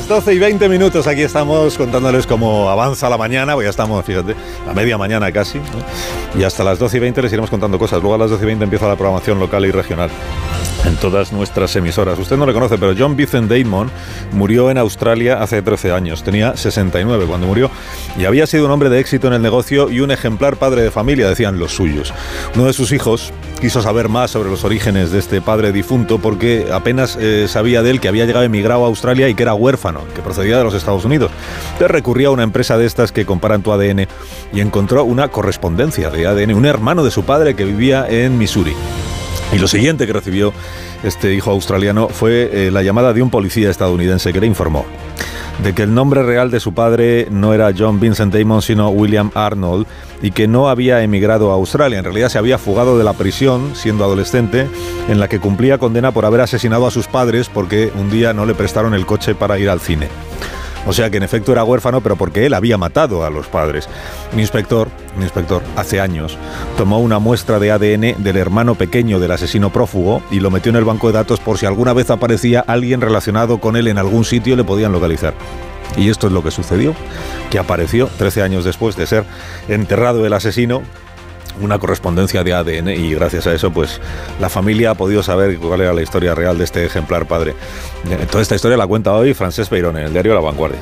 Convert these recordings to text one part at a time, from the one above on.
Las 12 y 20 minutos. Aquí estamos contándoles cómo avanza la mañana, pues ya estamos, fíjate, a media mañana casi, y hasta las 12 y 20 les iremos contando cosas. Luego a las 12 y 20 empieza la programación local y regional en todas nuestras emisoras. Usted no le conoce, pero John Vincent Damon murió en Australia hace 13 años. Tenía 69 cuando murió y había sido un hombre de éxito en el negocio y un ejemplar padre de familia, decían los suyos. Uno de sus hijos quiso saber más sobre los orígenes de este padre difunto porque apenas eh, sabía de él que había llegado emigrado a Australia y que era huérfano, que procedía de los Estados Unidos. Entonces recurrió a una empresa de estas que comparan tu ADN y encontró una correspondencia de ADN, un hermano de su padre que vivía en Missouri. Y lo siguiente que recibió este hijo australiano fue eh, la llamada de un policía estadounidense que le informó de que el nombre real de su padre no era John Vincent Damon, sino William Arnold, y que no había emigrado a Australia. En realidad se había fugado de la prisión siendo adolescente, en la que cumplía condena por haber asesinado a sus padres porque un día no le prestaron el coche para ir al cine. O sea que en efecto era huérfano, pero porque él había matado a los padres. Mi inspector, mi inspector, hace años, tomó una muestra de ADN del hermano pequeño del asesino prófugo y lo metió en el banco de datos por si alguna vez aparecía alguien relacionado con él en algún sitio le podían localizar. Y esto es lo que sucedió, que apareció 13 años después de ser enterrado el asesino una correspondencia de ADN y gracias a eso pues la familia ha podido saber cuál era la historia real de este ejemplar padre. Toda esta historia la cuenta hoy Francesc Peirón en el diario La Vanguardia.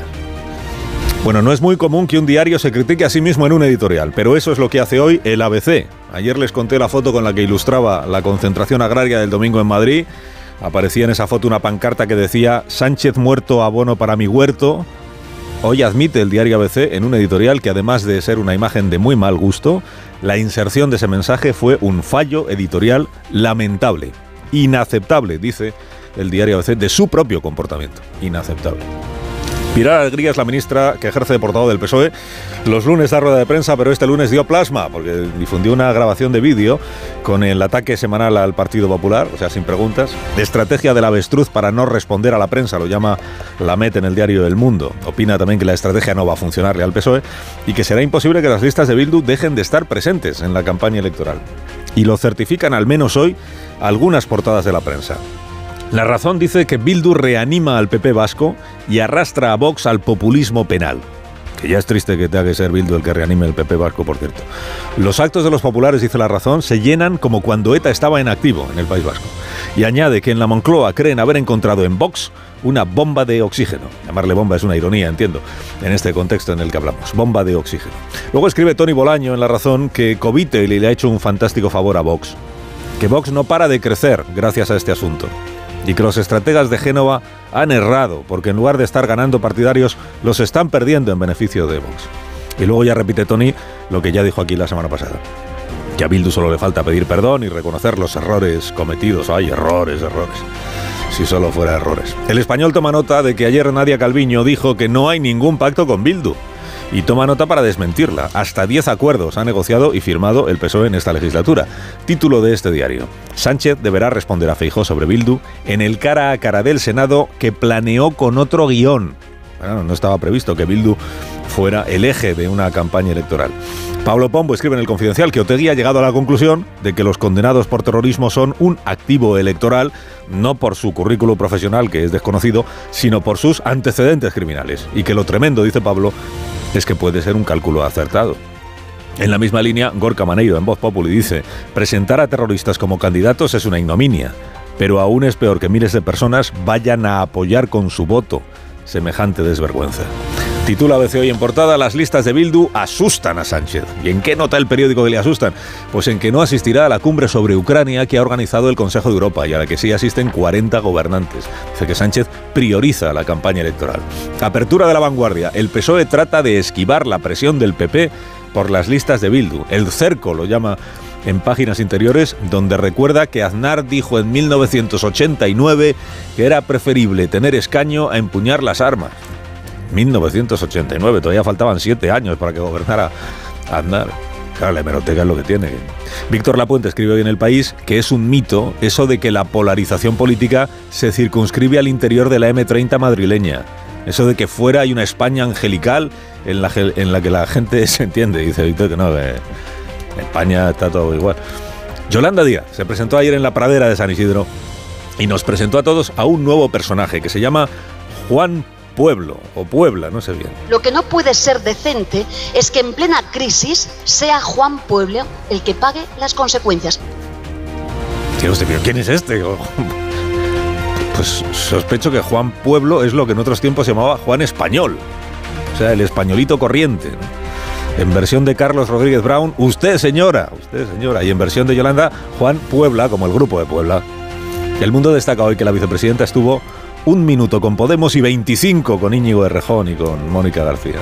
Bueno, no es muy común que un diario se critique a sí mismo en un editorial, pero eso es lo que hace hoy el ABC. Ayer les conté la foto con la que ilustraba la concentración agraria del domingo en Madrid. Aparecía en esa foto una pancarta que decía Sánchez muerto, abono para mi huerto. Hoy admite el diario ABC en un editorial que además de ser una imagen de muy mal gusto, la inserción de ese mensaje fue un fallo editorial lamentable, inaceptable, dice el diario ABC, de su propio comportamiento. Inaceptable. Pilar Alegría es la ministra que ejerce de portavoz del PSOE. Los lunes da rueda de prensa, pero este lunes dio plasma, porque difundió una grabación de vídeo con el ataque semanal al Partido Popular, o sea, sin preguntas. De estrategia del avestruz para no responder a la prensa, lo llama la MET en el diario El Mundo. Opina también que la estrategia no va a funcionarle al PSOE y que será imposible que las listas de Bildu dejen de estar presentes en la campaña electoral. Y lo certifican al menos hoy algunas portadas de la prensa. La razón dice que Bildu reanima al PP vasco y arrastra a Vox al populismo penal. Que ya es triste que tenga que ser Bildu el que reanime el PP vasco, por cierto. Los actos de los populares, dice la razón, se llenan como cuando ETA estaba en activo en el País Vasco. Y añade que en la Moncloa creen haber encontrado en Vox una bomba de oxígeno. Llamarle bomba es una ironía, entiendo, en este contexto en el que hablamos. Bomba de oxígeno. Luego escribe Tony Bolaño en La Razón que Covite le ha hecho un fantástico favor a Vox. Que Vox no para de crecer gracias a este asunto y que los estrategas de Génova han errado, porque en lugar de estar ganando partidarios, los están perdiendo en beneficio de Vox. Y luego ya repite Tony lo que ya dijo aquí la semana pasada. Que a Bildu solo le falta pedir perdón y reconocer los errores cometidos. Hay errores, errores. Si solo fuera errores. El español toma nota de que ayer Nadia Calviño dijo que no hay ningún pacto con Bildu y toma nota para desmentirla. Hasta 10 acuerdos ha negociado y firmado el PSOE en esta legislatura. Título de este diario. Sánchez deberá responder a Feijó sobre Bildu en el cara a cara del Senado que planeó con otro guion. Bueno, no estaba previsto que Bildu fuera el eje de una campaña electoral. Pablo Pombo escribe en el Confidencial que Otegui ha llegado a la conclusión de que los condenados por terrorismo son un activo electoral, no por su currículo profesional, que es desconocido, sino por sus antecedentes criminales. Y que lo tremendo, dice Pablo, es que puede ser un cálculo acertado. En la misma línea, Gorka Maneiro en Voz Populi dice, presentar a terroristas como candidatos es una ignominia, pero aún es peor que miles de personas vayan a apoyar con su voto semejante desvergüenza. Titula ABC hoy en portada, las listas de Bildu asustan a Sánchez. ¿Y en qué nota el periódico que le asustan? Pues en que no asistirá a la cumbre sobre Ucrania que ha organizado el Consejo de Europa y a la que sí asisten 40 gobernantes. Dice que Sánchez prioriza la campaña electoral. Apertura de la vanguardia. El PSOE trata de esquivar la presión del PP por las listas de Bildu. El cerco lo llama en páginas interiores, donde recuerda que Aznar dijo en 1989 que era preferible tener escaño a empuñar las armas. 1989, todavía faltaban siete años para que gobernara Aznar. Claro, la hemeroteca es lo que tiene. Víctor Lapuente escribe hoy en El País que es un mito eso de que la polarización política se circunscribe al interior de la M30 madrileña. Eso de que fuera hay una España angelical en la, en la que la gente se entiende. Dice Víctor que no, en España está todo igual. Yolanda Díaz se presentó ayer en la pradera de San Isidro y nos presentó a todos a un nuevo personaje que se llama Juan pueblo o Puebla, no sé bien. Lo que no puede ser decente es que en plena crisis sea Juan Pueblo el que pague las consecuencias. Dios, pero ¿quién es este? Pues sospecho que Juan Pueblo es lo que en otros tiempos se llamaba Juan Español. O sea, el españolito corriente. En versión de Carlos Rodríguez Brown, usted señora, usted señora. Y en versión de Yolanda, Juan Puebla, como el grupo de Puebla. El mundo destaca hoy que la vicepresidenta estuvo un minuto con Podemos y 25 con Íñigo Errejón y con Mónica García.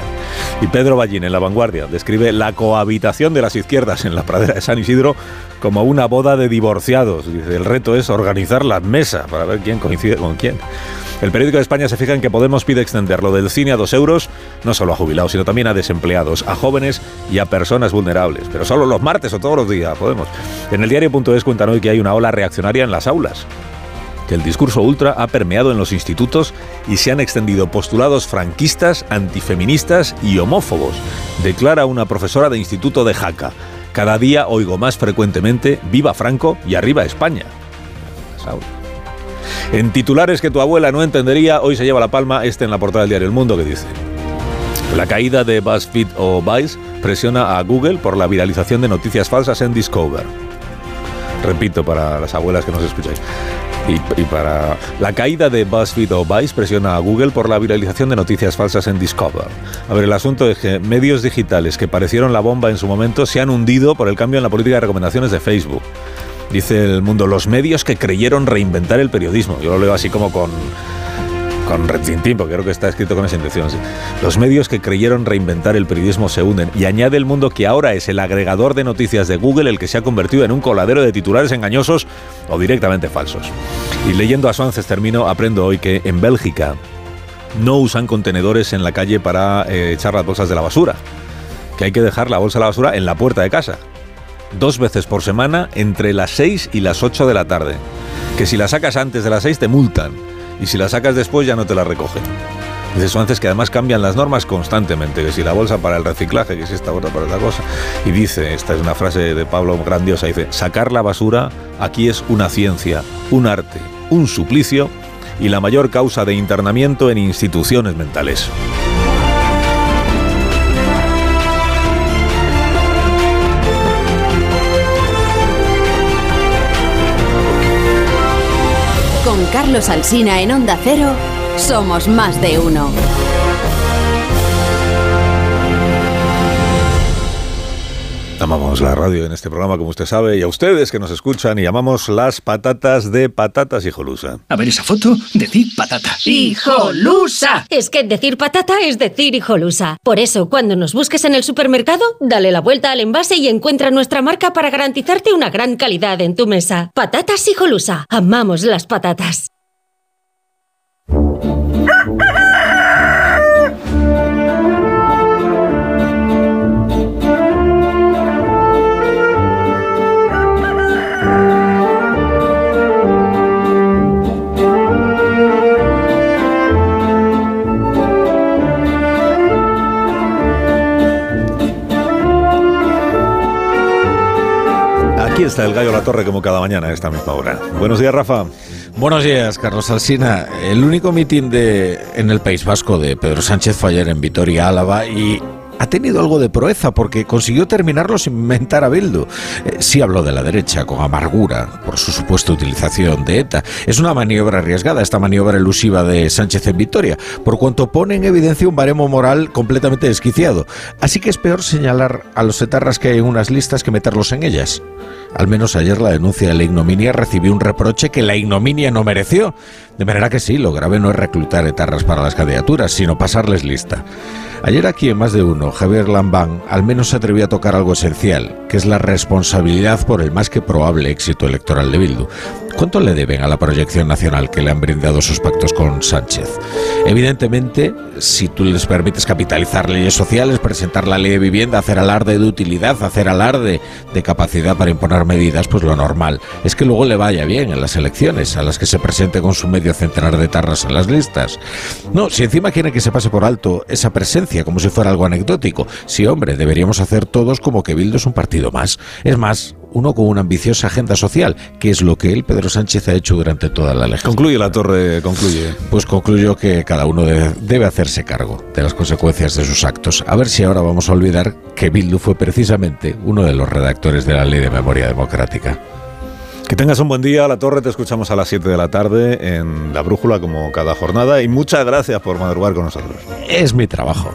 Y Pedro Ballín en La Vanguardia describe la cohabitación de las izquierdas en la pradera de San Isidro como una boda de divorciados. Dice, el reto es organizar las mesas para ver quién coincide con quién. El periódico de España se fija en que Podemos pide extender lo del cine a dos euros, no solo a jubilados, sino también a desempleados, a jóvenes y a personas vulnerables. Pero solo los martes o todos los días, Podemos. En el diario.es cuentan hoy que hay una ola reaccionaria en las aulas que el discurso ultra ha permeado en los institutos y se han extendido postulados franquistas, antifeministas y homófobos, declara una profesora de instituto de Jaca. Cada día oigo más frecuentemente Viva Franco y Arriba España. En titulares que tu abuela no entendería, hoy se lleva la palma este en la portada del diario El Mundo que dice la caída de BuzzFeed o Vice presiona a Google por la viralización de noticias falsas en Discover. Repito para las abuelas que nos escucháis. Y, para la caída de BuzzFeed o Vice presiona a Google por la viralización de noticias falsas en Discover. A ver, el asunto es que medios digitales que parecieron la bomba en su momento se han hundido por el cambio en la política de recomendaciones de Facebook. Dice el mundo, los medios que creyeron reinventar el periodismo. Yo lo leo así como con con retintín, porque creo que está escrito con esa intención. Los medios que creyeron reinventar el periodismo se hunden y añade el mundo que ahora es el agregador de noticias de Google el que se ha convertido en un coladero de titulares engañosos o directamente falsos. Y leyendo a Suances termino, aprendo hoy que en Bélgica no usan contenedores en la calle para eh, echar las bolsas de la basura, que hay que dejar la bolsa de la basura en la puerta de casa, dos veces por semana entre las 6 y las 8 de la tarde, que si la sacas antes de las 6 te multan y si la sacas después ya no te la recogen. Dice Suárez que además cambian las normas constantemente, que si la bolsa para el reciclaje, que si esta otra para otra cosa. Y dice, esta es una frase de Pablo grandiosa, dice, sacar la basura aquí es una ciencia, un arte, un suplicio y la mayor causa de internamiento en instituciones mentales. Carlos Alsina en Onda Cero, somos más de uno. Amamos la radio en este programa, como usted sabe, y a ustedes que nos escuchan, y llamamos las patatas de patatas hijolusa. A ver esa foto, decir patata. ¡Hijolusa! Es que decir patata es decir hijolusa. Por eso, cuando nos busques en el supermercado, dale la vuelta al envase y encuentra nuestra marca para garantizarte una gran calidad en tu mesa. Patatas hijolusa. Amamos las patatas. Aquí está el gallo La Torre como cada mañana a esta misma hora. Buenos días, Rafa. Buenos días, Carlos Alsina. El único mitin de, en el País Vasco de Pedro Sánchez fue ayer en Vitoria, Álava, y ha tenido algo de proeza porque consiguió terminarlo sin inventar a Bildu. Eh, sí habló de la derecha con amargura por su supuesta utilización de ETA. Es una maniobra arriesgada, esta maniobra elusiva de Sánchez en Victoria, por cuanto pone en evidencia un baremo moral completamente desquiciado. Así que es peor señalar a los etarras que hay en unas listas que meterlos en ellas. Al menos ayer la denuncia de la ignominia recibió un reproche que la ignominia no mereció. De manera que sí, lo grave no es reclutar etarras para las candidaturas, sino pasarles lista. Ayer aquí en más de uno, Javier Lambán al menos se atrevió a tocar algo esencial, que es la responsabilidad por el más que probable éxito electoral de Bildu. ¿Cuánto le deben a la proyección nacional que le han brindado sus pactos con Sánchez? Evidentemente, si tú les permites capitalizar leyes sociales, presentar la ley de vivienda, hacer alarde de utilidad, hacer alarde de capacidad para imponer medidas, pues lo normal es que luego le vaya bien en las elecciones, a las que se presente con su medio centenar de tarras en las listas. No, si encima quiere que se pase por alto esa presencia como si fuera algo anecdótico, sí, hombre, deberíamos hacer todos como que Bildu es un partido más. Es más, uno con una ambiciosa agenda social, que es lo que él, Pedro Sánchez, ha hecho durante toda la legislatura. Concluye la torre, concluye. Pues concluyo que cada uno debe, debe, hacerse cargo de las consecuencias de sus actos. A ver si ahora vamos a olvidar que Bildu fue precisamente uno de los redactores de la Ley de Memoria Democrática. Que tengas un buen día, La Torre, te escuchamos a las 7 de la tarde en La Brújula como cada jornada y muchas gracias por madrugar con nosotros. Es mi trabajo.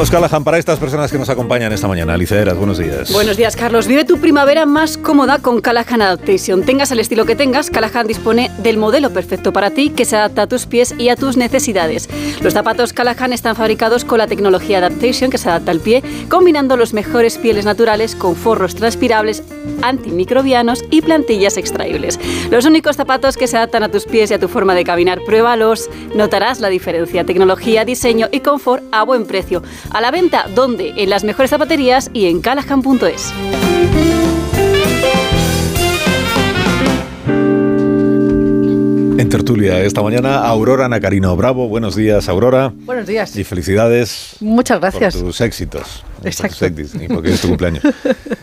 Los Callahan para estas personas que nos acompañan esta mañana. Aliceras, buenos días. Buenos días, Carlos. Vive tu primavera más cómoda con Callahan Adaptation. Tengas el estilo que tengas, Callahan dispone del modelo perfecto para ti que se adapta a tus pies y a tus necesidades. Los zapatos Callahan están fabricados con la tecnología Adaptation que se adapta al pie, combinando los mejores pieles naturales con forros transpirables, antimicrobianos y plantillas extraíbles. Los únicos zapatos que se adaptan a tus pies y a tu forma de caminar, pruébalos. Notarás la diferencia. Tecnología, diseño y confort a buen precio. A la venta, ¿dónde? En las mejores zapaterías y en callahan.es. En tertulia esta mañana, Aurora Nacarino Bravo. Buenos días, Aurora. Buenos días. Y felicidades. Muchas gracias. Por tus éxitos. Exacto. Por tus éxitos, y porque es tu cumpleaños.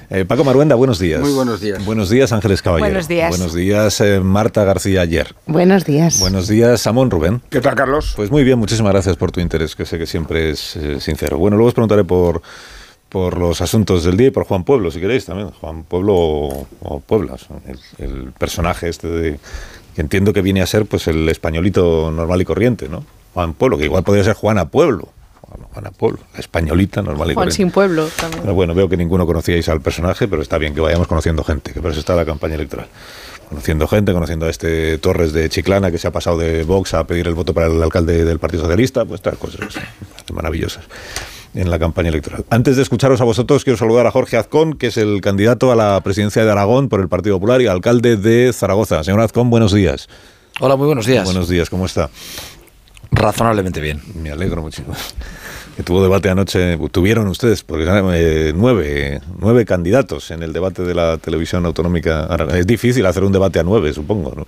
Eh, Paco Maruenda, buenos días. Muy buenos días. Buenos días, Ángeles Caballero. Buenos días. Buenos días, eh, Marta García Ayer. Buenos días. Buenos días, Samón Rubén. ¿Qué tal, Carlos? Pues muy bien, muchísimas gracias por tu interés, que sé que siempre es eh, sincero. Bueno, luego os preguntaré por por los asuntos del día y por Juan Pueblo, si queréis también. Juan Pueblo o, o Pueblas, el, el, personaje este de, que entiendo que viene a ser pues el españolito normal y corriente, ¿no? Juan Pueblo, que igual podría ser Juana Pueblo. Juana Pueblo, la españolita normal y Juan corriente. sin pueblo también. Pero bueno, veo que ninguno conocíais al personaje, pero está bien que vayamos conociendo gente, que por eso está la campaña electoral. Conociendo gente, conociendo a este Torres de Chiclana que se ha pasado de Vox a pedir el voto para el alcalde del Partido Socialista, pues estas cosas maravillosas en la campaña electoral. Antes de escucharos a vosotros, quiero saludar a Jorge Azcón, que es el candidato a la presidencia de Aragón por el Partido Popular y alcalde de Zaragoza. Señor Azcón, buenos días. Hola, muy buenos días. Buenos días, ¿cómo está? Razonablemente bien. Me alegro muchísimo. Que tuvo debate anoche, tuvieron ustedes, porque eh, nueve, nueve candidatos en el debate de la televisión autonómica. Es difícil hacer un debate a nueve, supongo, ¿no?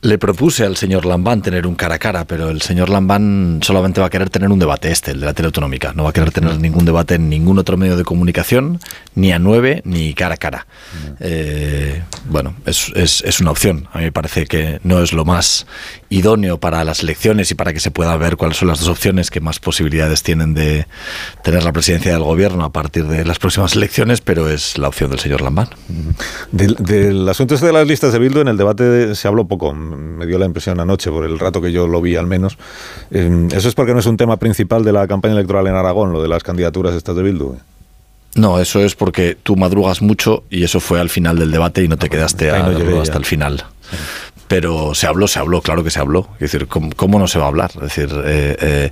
Le propuse al señor Lambán tener un cara a cara, pero el señor Lambán solamente va a querer tener un debate este, el de la tele autonómica. No va a querer tener ningún debate en ningún otro medio de comunicación, ni a nueve, ni cara a cara. Eh, bueno, es, es, es, una opción. A mí me parece que no es lo más idóneo para las elecciones y para que se pueda ver cuáles son las dos opciones que más posibilidades tienen de tener la presidencia del gobierno a partir de las próximas elecciones, pero es la opción del señor Lambán. Del, del asunto este de las listas de Bildu en el debate se habló poco me dio la impresión anoche, por el rato que yo lo vi al menos. Eh, ¿Eso es porque no es un tema principal de la campaña electoral en Aragón, lo de las candidaturas estas de Bildu? No, eso es porque tú madrugas mucho y eso fue al final del debate y no te quedaste a, no hasta el final. Sí. Pero se habló, se habló, claro que se habló. Es decir, ¿cómo, cómo no se va a hablar? Es decir, eh, eh,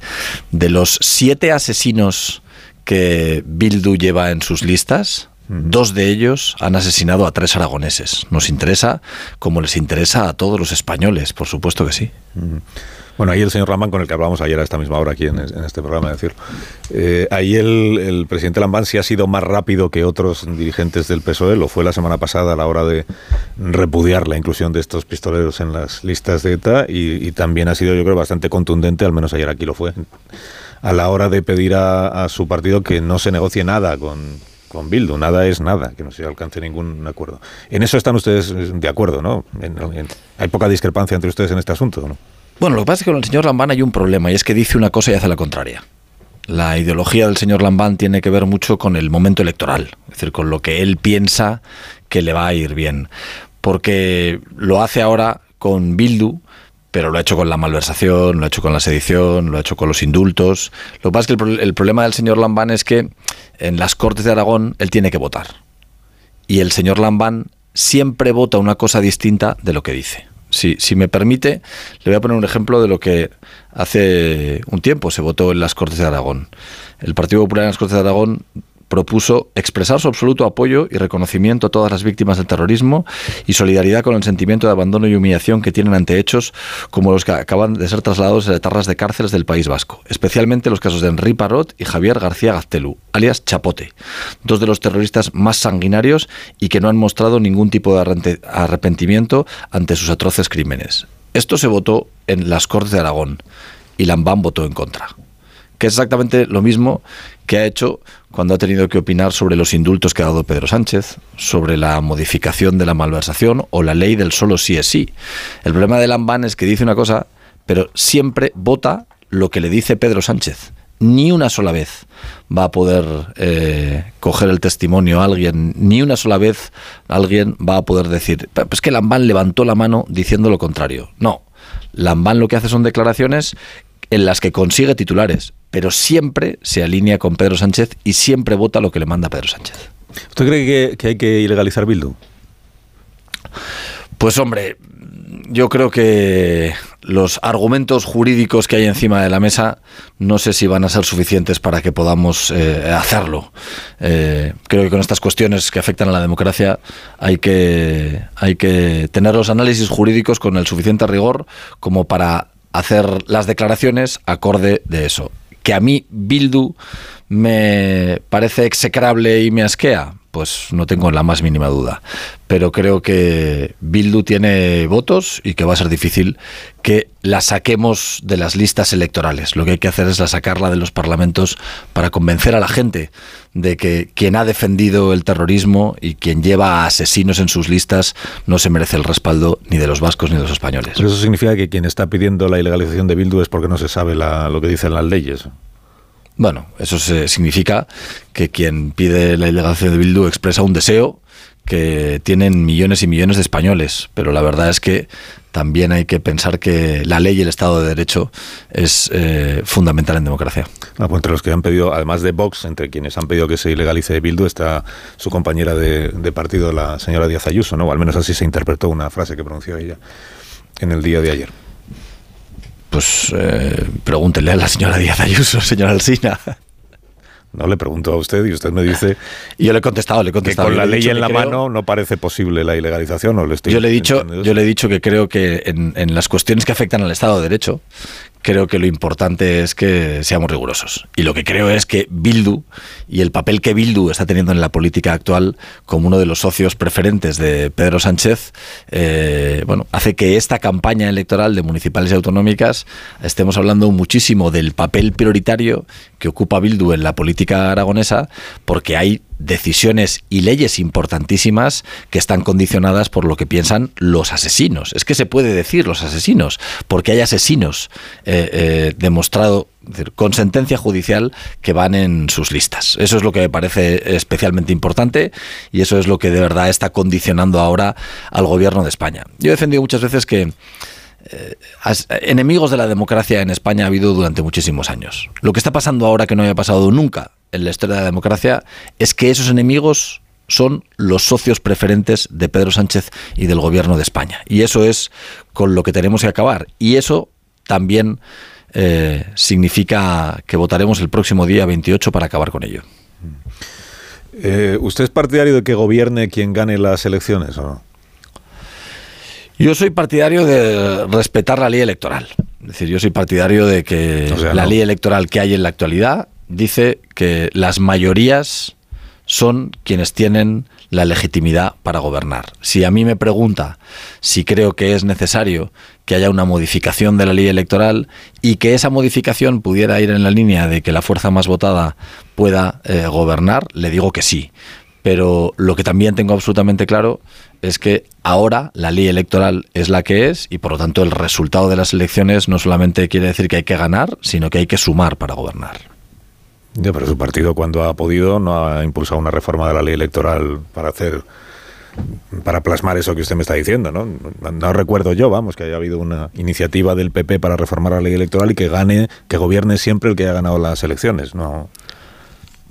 de los siete asesinos que Bildu lleva en sus listas, Dos de ellos han asesinado a tres aragoneses. Nos interesa como les interesa a todos los españoles, por supuesto que sí. Bueno, ahí el señor Lambán, con el que hablábamos ayer a esta misma hora aquí en, en este programa, decir, eh, ahí el, el, presidente Lambán sí ha sido más rápido que otros dirigentes del PSOE, lo fue la semana pasada a la hora de repudiar la inclusión de estos pistoleros en las listas de ETA y, y también ha sido, yo creo, bastante contundente, al menos ayer aquí lo fue, a la hora de pedir a, a su partido que no se negocie nada con, con Bildu. Nada es nada, que no se alcance ningún acuerdo. En eso están ustedes de acuerdo, ¿no? Hay poca discrepancia entre ustedes en este asunto, ¿no? Bueno, lo que pasa es que con el señor Lambán hay un problema y es que dice una cosa y hace la contraria. La ideología del señor Lambán tiene que ver mucho con el momento electoral, es decir, con lo que él piensa que le va a ir bien. Porque lo hace ahora con Bildu, pero lo ha hecho con la malversación, lo ha hecho con la sedición, lo ha hecho con los indultos. Lo que pasa es que el, problema del señor Lambán es que en las Cortes de Aragón él tiene que votar. Y el señor Lambán siempre vota una cosa distinta de lo que dice. Si, si, me permite, le voy a poner un ejemplo de lo que hace un tiempo se votó en las Cortes de Aragón. El Partido Popular en las Cortes de Aragón propuso expresar su absoluto apoyo y reconocimiento a todas las víctimas del terrorismo y solidaridad con el sentimiento de abandono y humillación que tienen ante hechos como los que acaban de ser trasladados a etarras de cárceles del País Vasco, especialmente los casos de Henri Parot y Javier García Gaztelu, alias Chapote, dos de los terroristas más sanguinarios y que no han mostrado ningún tipo de arrepentimiento ante sus atroces crímenes. Esto se votó en las Cortes de Aragón y Lambán votó en contra que es exactamente lo mismo que ha hecho cuando ha tenido que opinar sobre los indultos que ha dado Pedro Sánchez, sobre la modificación de la malversación o la ley del solo sí es sí. El problema de Lambán es que dice una cosa, pero siempre vota lo que le dice Pedro Sánchez. Ni una sola vez va a poder eh, coger el testimonio a alguien, ni una sola vez alguien va a poder decir, es que Lambán levantó la mano diciendo lo contrario. No, Lambán lo que hace son declaraciones en las que consigue titulares, pero siempre se alinea con Pedro Sánchez y siempre vota lo que le manda Pedro Sánchez. ¿Usted cree que, que hay que ilegalizar Bildu? Pues hombre, yo creo que los argumentos jurídicos que hay encima de la mesa no sé si van a ser suficientes para que podamos eh, hacerlo. Eh, creo que con estas cuestiones que afectan a la democracia hay que, hay que tener los análisis jurídicos con el suficiente rigor como para hacer las declaraciones acorde de eso. Que a mí Bildu me parece execrable y me asquea, pues no tengo la más mínima duda. Pero creo que Bildu tiene votos y que va a ser difícil que la saquemos de las listas electorales. Lo que hay que hacer es la sacarla de los parlamentos para convencer a la gente de que quien ha defendido el terrorismo y quien lleva a asesinos en sus listas no se merece el respaldo ni de los vascos ni de los españoles. Pero eso significa que quien está pidiendo la ilegalización de Bildu es porque no se sabe la, lo que dicen las leyes. Bueno, eso significa que quien pide la ilegalización de Bildu expresa un deseo que tienen millones y millones de españoles, pero la verdad es que también hay que pensar que la ley y el Estado de Derecho es eh, fundamental en democracia. Pues entre los que han pedido, además de Vox, entre quienes han pedido que se ilegalice Bildu, está su compañera de, de partido, la señora Díaz Ayuso, ¿no? O al menos así se interpretó una frase que pronunció ella en el día de ayer pues eh, pregúntele a la señora Díaz Ayuso, señora Alsina. No le pregunto a usted y usted me dice. Y yo le he contestado, le he contestado. Que con la ley en la creo, mano no parece posible la ilegalización. ¿o le estoy yo le he dicho, yo le he dicho que creo que en, en, las cuestiones que afectan al Estado de Derecho, creo que lo importante es que seamos rigurosos. Y lo que creo es que Bildu y el papel que Bildu está teniendo en la política actual como uno de los socios preferentes de Pedro Sánchez, eh, bueno, hace que esta campaña electoral de municipales y autonómicas estemos hablando muchísimo del papel prioritario que ocupa Bildu en la política aragonesa, porque hay decisiones y leyes importantísimas que están condicionadas por lo que piensan los asesinos. Es que se puede decir los asesinos, porque hay asesinos eh, eh, demostrado con sentencia judicial que van en sus listas. Eso es lo que me parece especialmente importante y eso es lo que de verdad está condicionando ahora al gobierno de España. Yo he defendido muchas veces que eh, enemigos de la democracia en España ha habido durante muchísimos años. Lo que está pasando ahora que no haya pasado nunca en la historia de la democracia es que esos enemigos son los socios preferentes de Pedro Sánchez y del gobierno de España. Y eso es con lo que tenemos que acabar. Y eso también eh, significa que votaremos el próximo día 28 para acabar con ello. Eh, ¿Usted es partidario de que gobierne quien gane las elecciones o no? Yo soy partidario de respetar la ley electoral. Es decir, yo soy partidario de que O sea, la no. ley electoral que hay en la actualidad dice que las mayorías son quienes tienen la legitimidad para gobernar. Si a mí me pregunta si creo que es necesario que haya una modificación de la ley electoral y que esa modificación pudiera ir en la línea de que la fuerza más votada pueda eh, gobernar, le digo que sí. Pero lo que también tengo absolutamente claro es que ahora la ley electoral es la que es y por lo tanto el resultado de las elecciones no solamente quiere decir que hay que ganar, sino que hay que sumar para gobernar. Ya, pero su partido cuando ha podido no ha impulsado una reforma de la ley electoral para hacer para plasmar eso que usted me está diciendo, ¿no? No recuerdo yo, vamos, que haya habido una iniciativa del PP para reformar la ley electoral y que gane, que gobierne siempre el que haya ganado las elecciones, ¿no?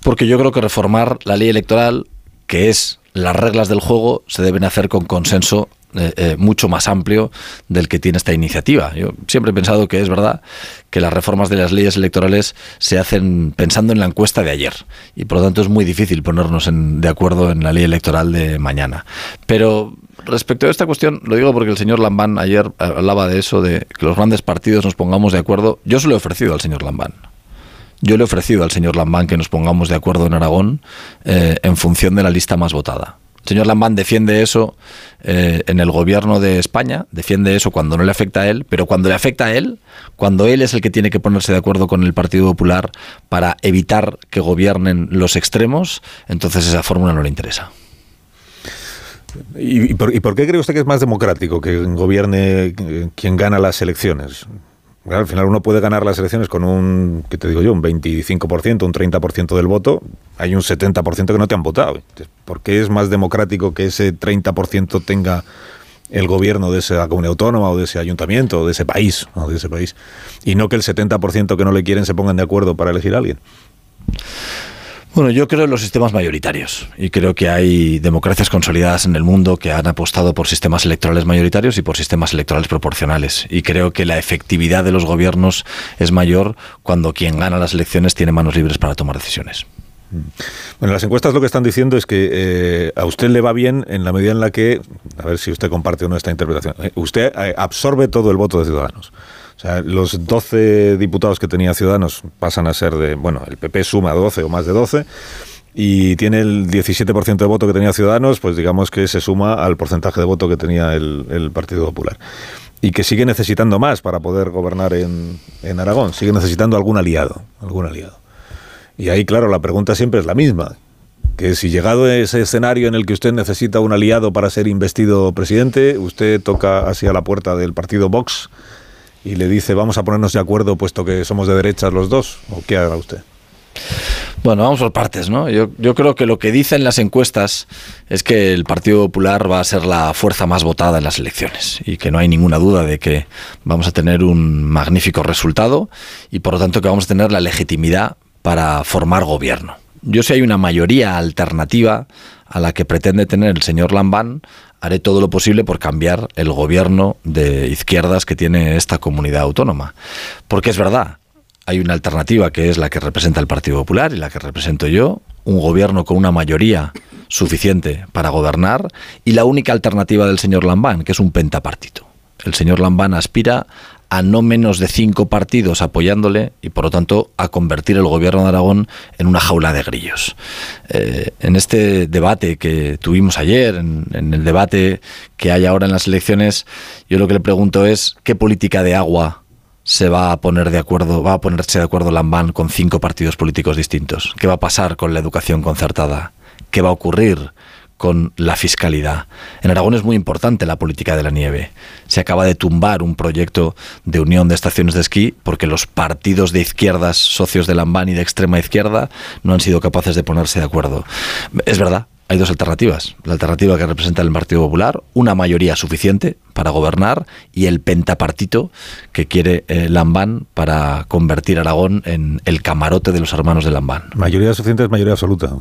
Porque yo creo que reformar la ley electoral, que es las reglas del juego, se deben hacer con consenso eh, eh, mucho más amplio del que tiene esta iniciativa. Yo siempre he pensado que es verdad que las reformas de las leyes electorales se hacen pensando en la encuesta de ayer y por lo tanto es muy difícil ponernos en- de acuerdo en la ley electoral de mañana. Pero respecto a esta cuestión, lo digo porque el señor Lambán ayer hablaba de eso, de que los grandes partidos nos pongamos de acuerdo. Yo se lo he ofrecido al señor Lambán. Yo le he ofrecido al señor Lambán que nos pongamos de acuerdo en Aragón eh, en función de la lista más votada. El señor Lambán defiende eso eh, en el gobierno de España, defiende eso cuando no le afecta a él, pero cuando le afecta a él, cuando él es el que tiene que ponerse de acuerdo con el Partido Popular para evitar que gobiernen los extremos, entonces esa fórmula no le interesa. ¿Y, y por, qué cree usted que es más democrático que gobierne quien gana las elecciones? Claro, al final uno puede ganar las elecciones con un, ¿qué te digo yo? Un 25%, un 30% del voto. Hay un 70% que no te han votado. ¿Por qué es más democrático que ese 30% tenga el gobierno de esa comunidad autónoma o de ese ayuntamiento o de ese país, de ese país y no que el 70% que no le quieren se pongan de acuerdo para elegir a alguien? Bueno, yo creo en los sistemas mayoritarios y creo que hay democracias consolidadas en el mundo que han apostado por sistemas electorales mayoritarios y por sistemas electorales proporcionales. Y creo que la efectividad de los gobiernos es mayor cuando quien gana las elecciones tiene manos libres para tomar decisiones. Bueno, las encuestas lo que están diciendo es que eh, a usted le va bien en la medida en la que, a ver si usted comparte o no esta interpretación, eh, usted eh, absorbe todo el voto de Ciudadanos. O sea, los 12 diputados que tenía Ciudadanos pasan a ser de, bueno, el PP suma 12 o más de 12 y tiene el 17% de voto que tenía Ciudadanos, pues digamos que se suma al porcentaje de voto que tenía el, el Partido Popular. Y que sigue necesitando más para poder gobernar en, en Aragón, sigue necesitando algún aliado, algún aliado. Y ahí, claro, la pregunta siempre es la misma. Que si llegado a ese escenario en el que usted necesita un aliado para ser investido presidente, usted toca hacia la puerta del partido Vox y le dice vamos a ponernos de acuerdo puesto que somos de derechas los dos, ¿o qué hará usted? Bueno, vamos por partes, ¿no? Yo, creo que lo que dicen las encuestas es que el Partido Popular va a ser la fuerza más votada en las elecciones y que no hay ninguna duda de que vamos a tener un magnífico resultado y por lo tanto que vamos a tener la legitimidad para formar gobierno. Yo si hay una mayoría alternativa a la que pretende tener el señor Lambán, haré todo lo posible por cambiar el gobierno de izquierdas que tiene esta comunidad autónoma. Porque es verdad, hay una alternativa que es la que representa el Partido Popular y la que represento yo, un gobierno con una mayoría suficiente para gobernar y la única alternativa del señor Lambán, que es un pentapartito. El señor Lambán aspira a no menos de cinco partidos apoyándole y por lo tanto a convertir el gobierno de Aragón en una jaula de grillos. Eh, en este debate que tuvimos ayer, en, en el debate que hay ahora en las elecciones, yo lo que le pregunto es qué política de agua se va a poner de acuerdo, va a ponerse de acuerdo Lambán con cinco partidos políticos distintos. ¿Qué va a pasar con la educación concertada? ¿Qué va a ocurrir con la fiscalidad? En Aragón es muy importante la política de la nieve. Se acaba de tumbar un proyecto de unión de estaciones de esquí porque los partidos de izquierdas, socios de Lambán y de extrema izquierda, no han sido capaces de ponerse de acuerdo. Es verdad, hay dos alternativas. La alternativa que representa el Partido Popular, una mayoría suficiente para gobernar, y el pentapartito que quiere eh, Lambán para convertir Aragón en el camarote de los hermanos de Lambán. Mayoría suficiente es mayoría absoluta.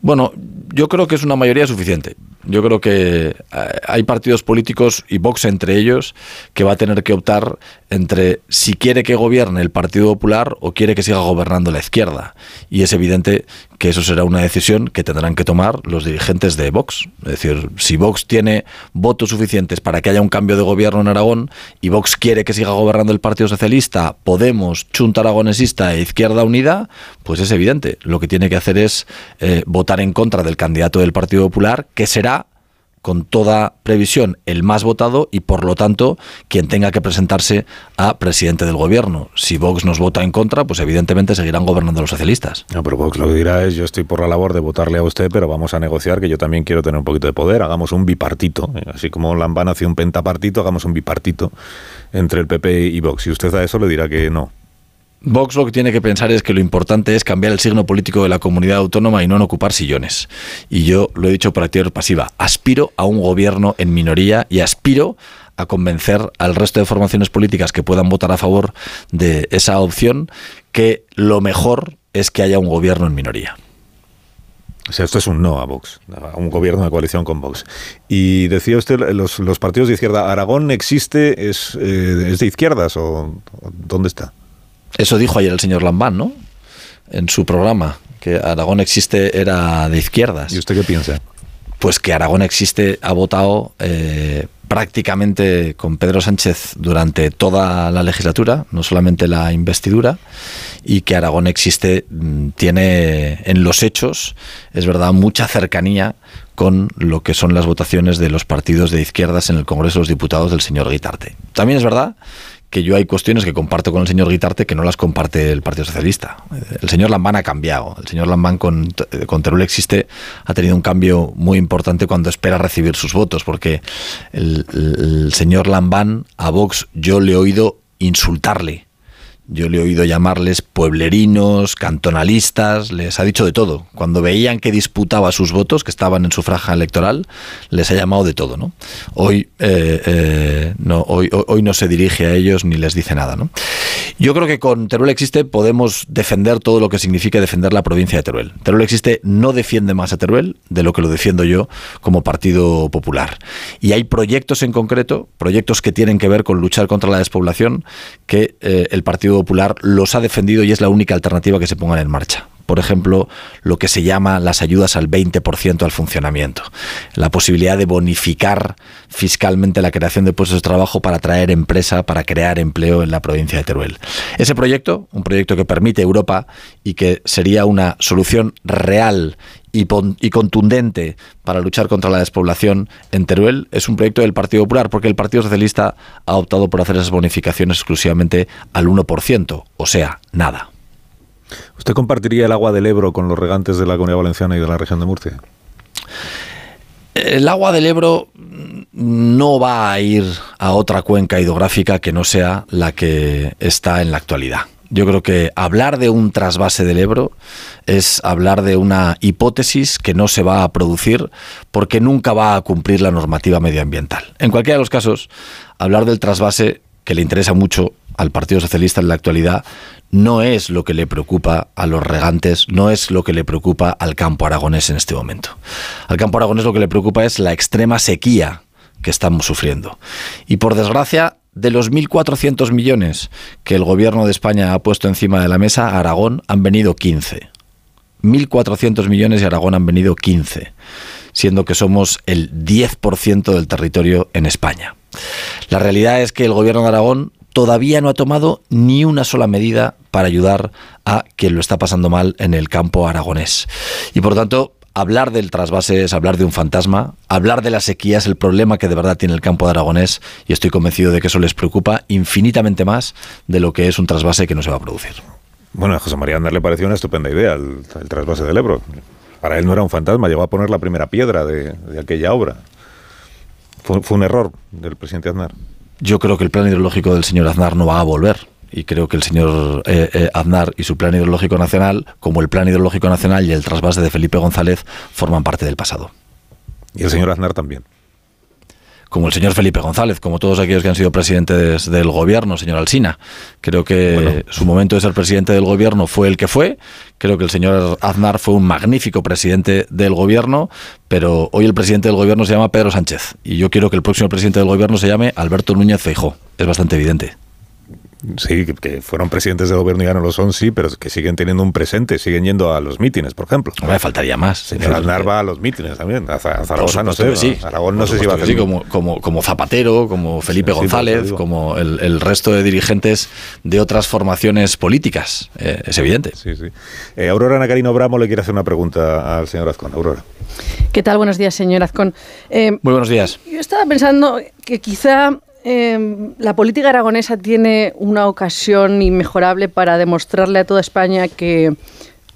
Bueno, yo creo que es una mayoría suficiente. Yo creo que eh, hay partidos políticos, y Vox entre ellos, que va a tener que optar entre si quiere que gobierne el Partido Popular o quiere que siga gobernando la izquierda. Y es evidente que eso será una decisión que tendrán que tomar los dirigentes de Vox. Es decir, si Vox tiene votos suficientes para que haya un cambio de gobierno en Aragón y Vox quiere que siga gobernando el Partido Socialista, Podemos, Chunta Aragonesista e Izquierda Unida, pues es evidente. Lo que tiene que hacer es eh, votar en contra del candidato del Partido Popular, que será con toda previsión el más votado y por lo tanto quien tenga que presentarse a presidente del gobierno. Si Vox nos vota en contra, pues evidentemente seguirán gobernando los socialistas. No, pero Vox lo que dirá es yo estoy por la labor de votarle a usted, pero vamos a negociar que yo también quiero tener un poquito de poder, hagamos un bipartito, ¿eh? así como Lambán hace un pentapartito, hagamos un bipartito entre el PP y Vox. Y usted a eso le dirá que no. Vox lo que tiene que pensar es que lo importante es cambiar el signo político de la comunidad autónoma y no en ocupar sillones. Y yo lo he dicho por actividad pasiva, aspiro a un gobierno en minoría y aspiro a convencer al resto de formaciones políticas que puedan votar a favor de esa opción que lo mejor es que haya un gobierno en minoría. O sea, esto es un no a Vox, a un gobierno de coalición con Vox. Y decía usted, los, partidos de izquierda, ¿Aragón existe? ¿Es, eh, ¿es de izquierdas o dónde está? Eso dijo ayer el señor Lambán, ¿no? En su programa, que Aragón existe era de izquierdas. ¿Y usted qué piensa? Pues que Aragón existe, ha votado eh, prácticamente con Pedro Sánchez durante toda la legislatura, no solamente la investidura, y que Aragón existe, mm, tiene en los hechos, es verdad, mucha cercanía con lo que son las votaciones de los partidos de izquierdas en el Congreso de los Diputados del señor Guitarte. También es verdad que yo hay cuestiones que comparto con el señor Guitarte que no las comparte el Partido Socialista. El señor Lambán ha cambiado. El señor Lambán con, con Teruel existe ha tenido un cambio muy importante cuando espera recibir sus votos, porque el, el señor Lambán a Vox yo le he oído insultarle. Yo le he oído llamarles pueblerinos, cantonalistas, les ha dicho de todo. Cuando veían que disputaba sus votos, que estaban en su franja electoral, les ha llamado de todo. ¿no? Hoy, eh, eh, no, hoy, hoy- no se dirige a ellos ni les dice nada. ¿no? Yo creo que con Teruel Existe podemos defender todo lo que signifique defender la provincia de Teruel. Teruel Existe no defiende más a Teruel de lo que lo defiendo yo como Partido Popular. Y hay proyectos en concreto, proyectos que tienen que ver con luchar contra la despoblación, que eh, el Partido Popular los ha defendido y es la única alternativa que se pongan en marcha. Por ejemplo, lo que se llama las ayudas al 20% al funcionamiento. La posibilidad de bonificar fiscalmente la creación de puestos de trabajo para atraer empresa, para crear empleo en la provincia de Teruel. Ese proyecto, un proyecto que permite Europa y que sería una solución real y, contundente para luchar contra la despoblación en Teruel es un proyecto del Partido Popular, porque el Partido Socialista ha optado por hacer esas bonificaciones exclusivamente al 1%, o sea, nada. ¿Usted compartiría el agua del Ebro con los regantes de la Comunidad Valenciana y de la región de Murcia? El agua del Ebro no va a ir a otra cuenca hidrográfica que no sea la que está en la actualidad. Yo creo que hablar de un trasvase del Ebro es hablar de una hipótesis que no se va a producir porque nunca va a cumplir la normativa medioambiental. En cualquiera de los casos, hablar del trasvase que le interesa mucho al Partido Socialista en la actualidad no es lo que le preocupa a los regantes, no es lo que le preocupa al campo aragonés en este momento. Al campo aragonés lo que le preocupa es la extrema sequía que estamos sufriendo. Y por desgracia, de los 1.400 millones que el gobierno de España ha puesto encima de la mesa, a Aragón han venido 15. 1.400 millones y Aragón han venido 15, siendo que somos el 10% del territorio en España. La realidad es que el gobierno de Aragón todavía no ha tomado ni una sola medida para ayudar a quien lo está pasando mal en el campo aragonés. Y por tanto, hablar del trasvase es hablar de un fantasma, hablar de la sequía es el problema que de verdad tiene el campo de aragonés y estoy convencido de que eso les preocupa infinitamente más de lo que es un trasvase que no se va a producir. Bueno, a José María Andar le pareció una estupenda idea el, el trasvase del Ebro. Para él no era un fantasma, llegó a poner la primera piedra de, de aquella obra. Fue, fue un error del presidente Aznar. Yo creo que el plan hidrológico del señor Aznar no va a volver. Y creo que el señor eh, eh, Aznar y su plan hidrológico nacional, como el plan hidrológico nacional y el trasvase de Felipe González, forman parte del pasado. Y el señor Aznar también. Como el señor Felipe González, como todos aquellos que han sido presidentes del gobierno, señor Alsina. Creo que Bueno. su momento de ser presidente del gobierno fue el que fue. Creo que el señor Aznar fue un magnífico presidente del gobierno, pero hoy el presidente del gobierno se llama Pedro Sánchez. Y yo quiero que el próximo presidente del gobierno se llame Alberto Núñez Feijó. Es bastante evidente. Sí, que, fueron presidentes del gobierno y ya no lo son, sí, pero que siguen teniendo un presente, siguen yendo a los mítines, por ejemplo. No me faltaría más. Señor Aznar va a los mítines también. A, Zaragoza no sé. que sí. a Aragón no sé si va a hacer. sí, como, como, como Zapatero, como Felipe Sí, González, como el, el resto de dirigentes de otras formaciones políticas. Eh, es evidente. Sí, sí. Eh, Aurora Nacarino Bramo le quiere hacer una pregunta al señor Azcón. Aurora. ¿Qué tal? Buenos días, señor Azcón. Eh, Muy buenos días. yo estaba pensando que quizá eh, la política aragonesa tiene una ocasión inmejorable para demostrarle a toda España que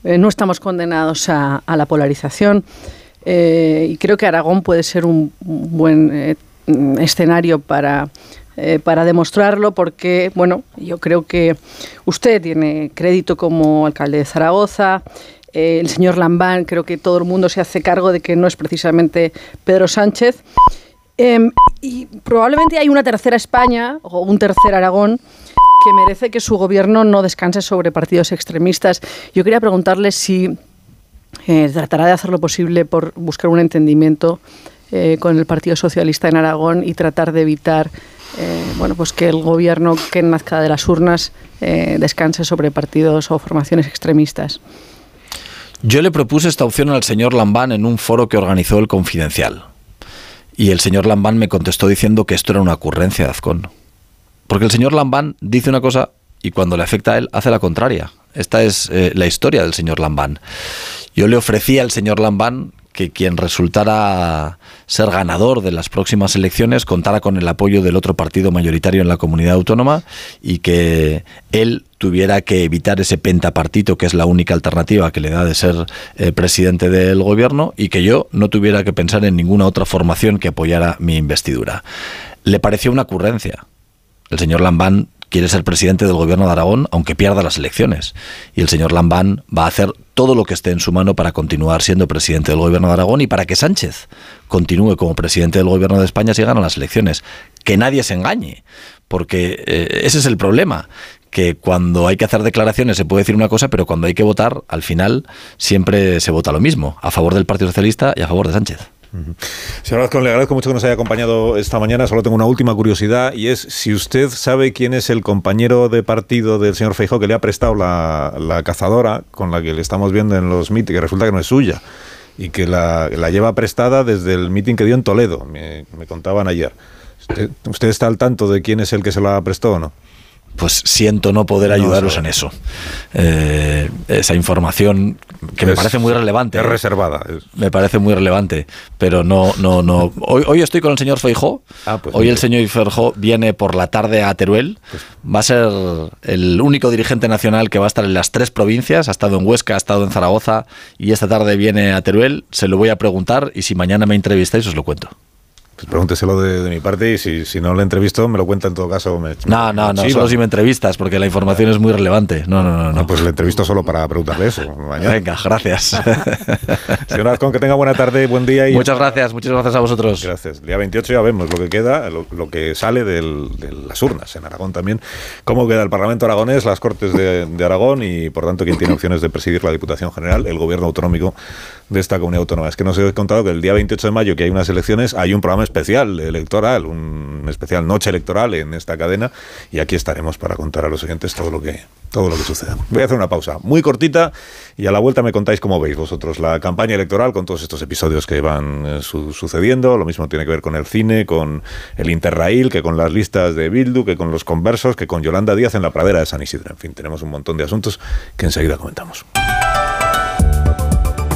eh, no estamos condenados a, la polarización. Eh, y creo que Aragón puede ser un, buen eh, escenario para, para demostrarlo porque, bueno, yo creo que usted tiene crédito como alcalde de Zaragoza, el señor Lambán, creo que todo el mundo se hace cargo de que no es precisamente Pedro Sánchez. Em, y probablemente hay una tercera España o un tercer Aragón que merece que su gobierno no descanse sobre partidos extremistas. Yo quería preguntarle si eh, tratará de hacer lo posible por buscar un entendimiento eh, con el Partido Socialista en Aragón y tratar de evitar eh, bueno, pues que el gobierno que nazca de las urnas descanse sobre partidos o formaciones extremistas. Yo le propuse esta opción al señor Lambán en un foro que organizó el Confidencial. Y el señor Lambán me contestó diciendo que esto era una ocurrencia de Azcón. Porque el señor Lambán dice una cosa y cuando le afecta a él hace la contraria. Esta es eh, la historia del señor Lambán. Yo le ofrecí al señor Lambán que quien resultara ser ganador de las próximas elecciones contara con el apoyo del otro partido mayoritario en la comunidad autónoma y que él tuviera que evitar ese pentapartito que es la única alternativa que le da de ser eh, presidente del gobierno y que yo no tuviera que pensar en ninguna otra formación que apoyara mi investidura. Le pareció una ocurrencia. El señor Lambán quiere ser presidente del gobierno de Aragón aunque pierda las elecciones. Y el señor Lambán va a hacer todo lo que esté en su mano para continuar siendo presidente del gobierno de Aragón y para que Sánchez continúe como presidente del gobierno de España si gana las elecciones. Que nadie se engañe, porque eh, ese es el problema que cuando hay que hacer declaraciones se puede decir una cosa, pero cuando hay que votar, al final siempre se vota lo mismo, a favor del Partido Socialista y a favor de Sánchez. Señor Azcón, le agradezco mucho que nos haya acompañado esta mañana. Solo tengo una última curiosidad y es si usted sabe quién es el compañero de partido del señor Feijóo que le ha prestado la, cazadora con la que le estamos viendo en los mítines, que resulta que no es suya y que la, lleva prestada desde el mitin que dio en Toledo, me, me contaban ayer. ¿Usted, ¿Usted está al tanto de quién es el que se la prestó o no? Pues siento no poder ayudaros en eso. Eh, esa información que me parece muy relevante. Es ¿eh? reservada. es- Me parece muy relevante, pero no, no, no. Hoy, hoy estoy con el señor Feijó. Ah, pues hoy el señor Feijó viene por la tarde a Teruel. Va a ser el único dirigente nacional que va a estar en las tres provincias. Ha estado en Huesca, ha estado en Zaragoza y esta tarde viene a Teruel. Se lo voy a preguntar y si mañana me entrevistáis os lo cuento. Pues pregúnteselo de, de mi parte y si, si no le entrevisto, me lo cuenta en todo caso. Me, No, no, no, chiva. solo si me entrevistas porque la información es muy relevante. No, no, no. no. No, pues le entrevisto solo para preguntarle eso. Mañana. Venga, gracias. Señor Azcón, que tenga buena tarde, buen día y muchas gracias, muchas gracias a vosotros. Gracias. Día 28 ya vemos lo que queda, lo, lo que sale del- de las urnas en Aragón también. Cómo queda el Parlamento aragonés, las Cortes de, de Aragón y, por tanto, quién tiene opciones de presidir la Diputación General, el gobierno autonómico de esta comunidad autónoma. Es que no os he contado que el día 28 de mayo, que hay unas elecciones, hay un programa especial electoral, un especial noche electoral en esta cadena y aquí estaremos para contar a los oyentes todo lo que todo lo que suceda. Voy a hacer una pausa muy cortita y a la vuelta me contáis cómo veis vosotros la campaña electoral con todos estos episodios que van eh, su- sucediendo. Lo mismo tiene que ver con el cine, con el Interrail, que con las listas de Bildu, que con los conversos, que con Yolanda Díaz en la pradera de San Isidro. En fin, tenemos un montón de asuntos que enseguida comentamos.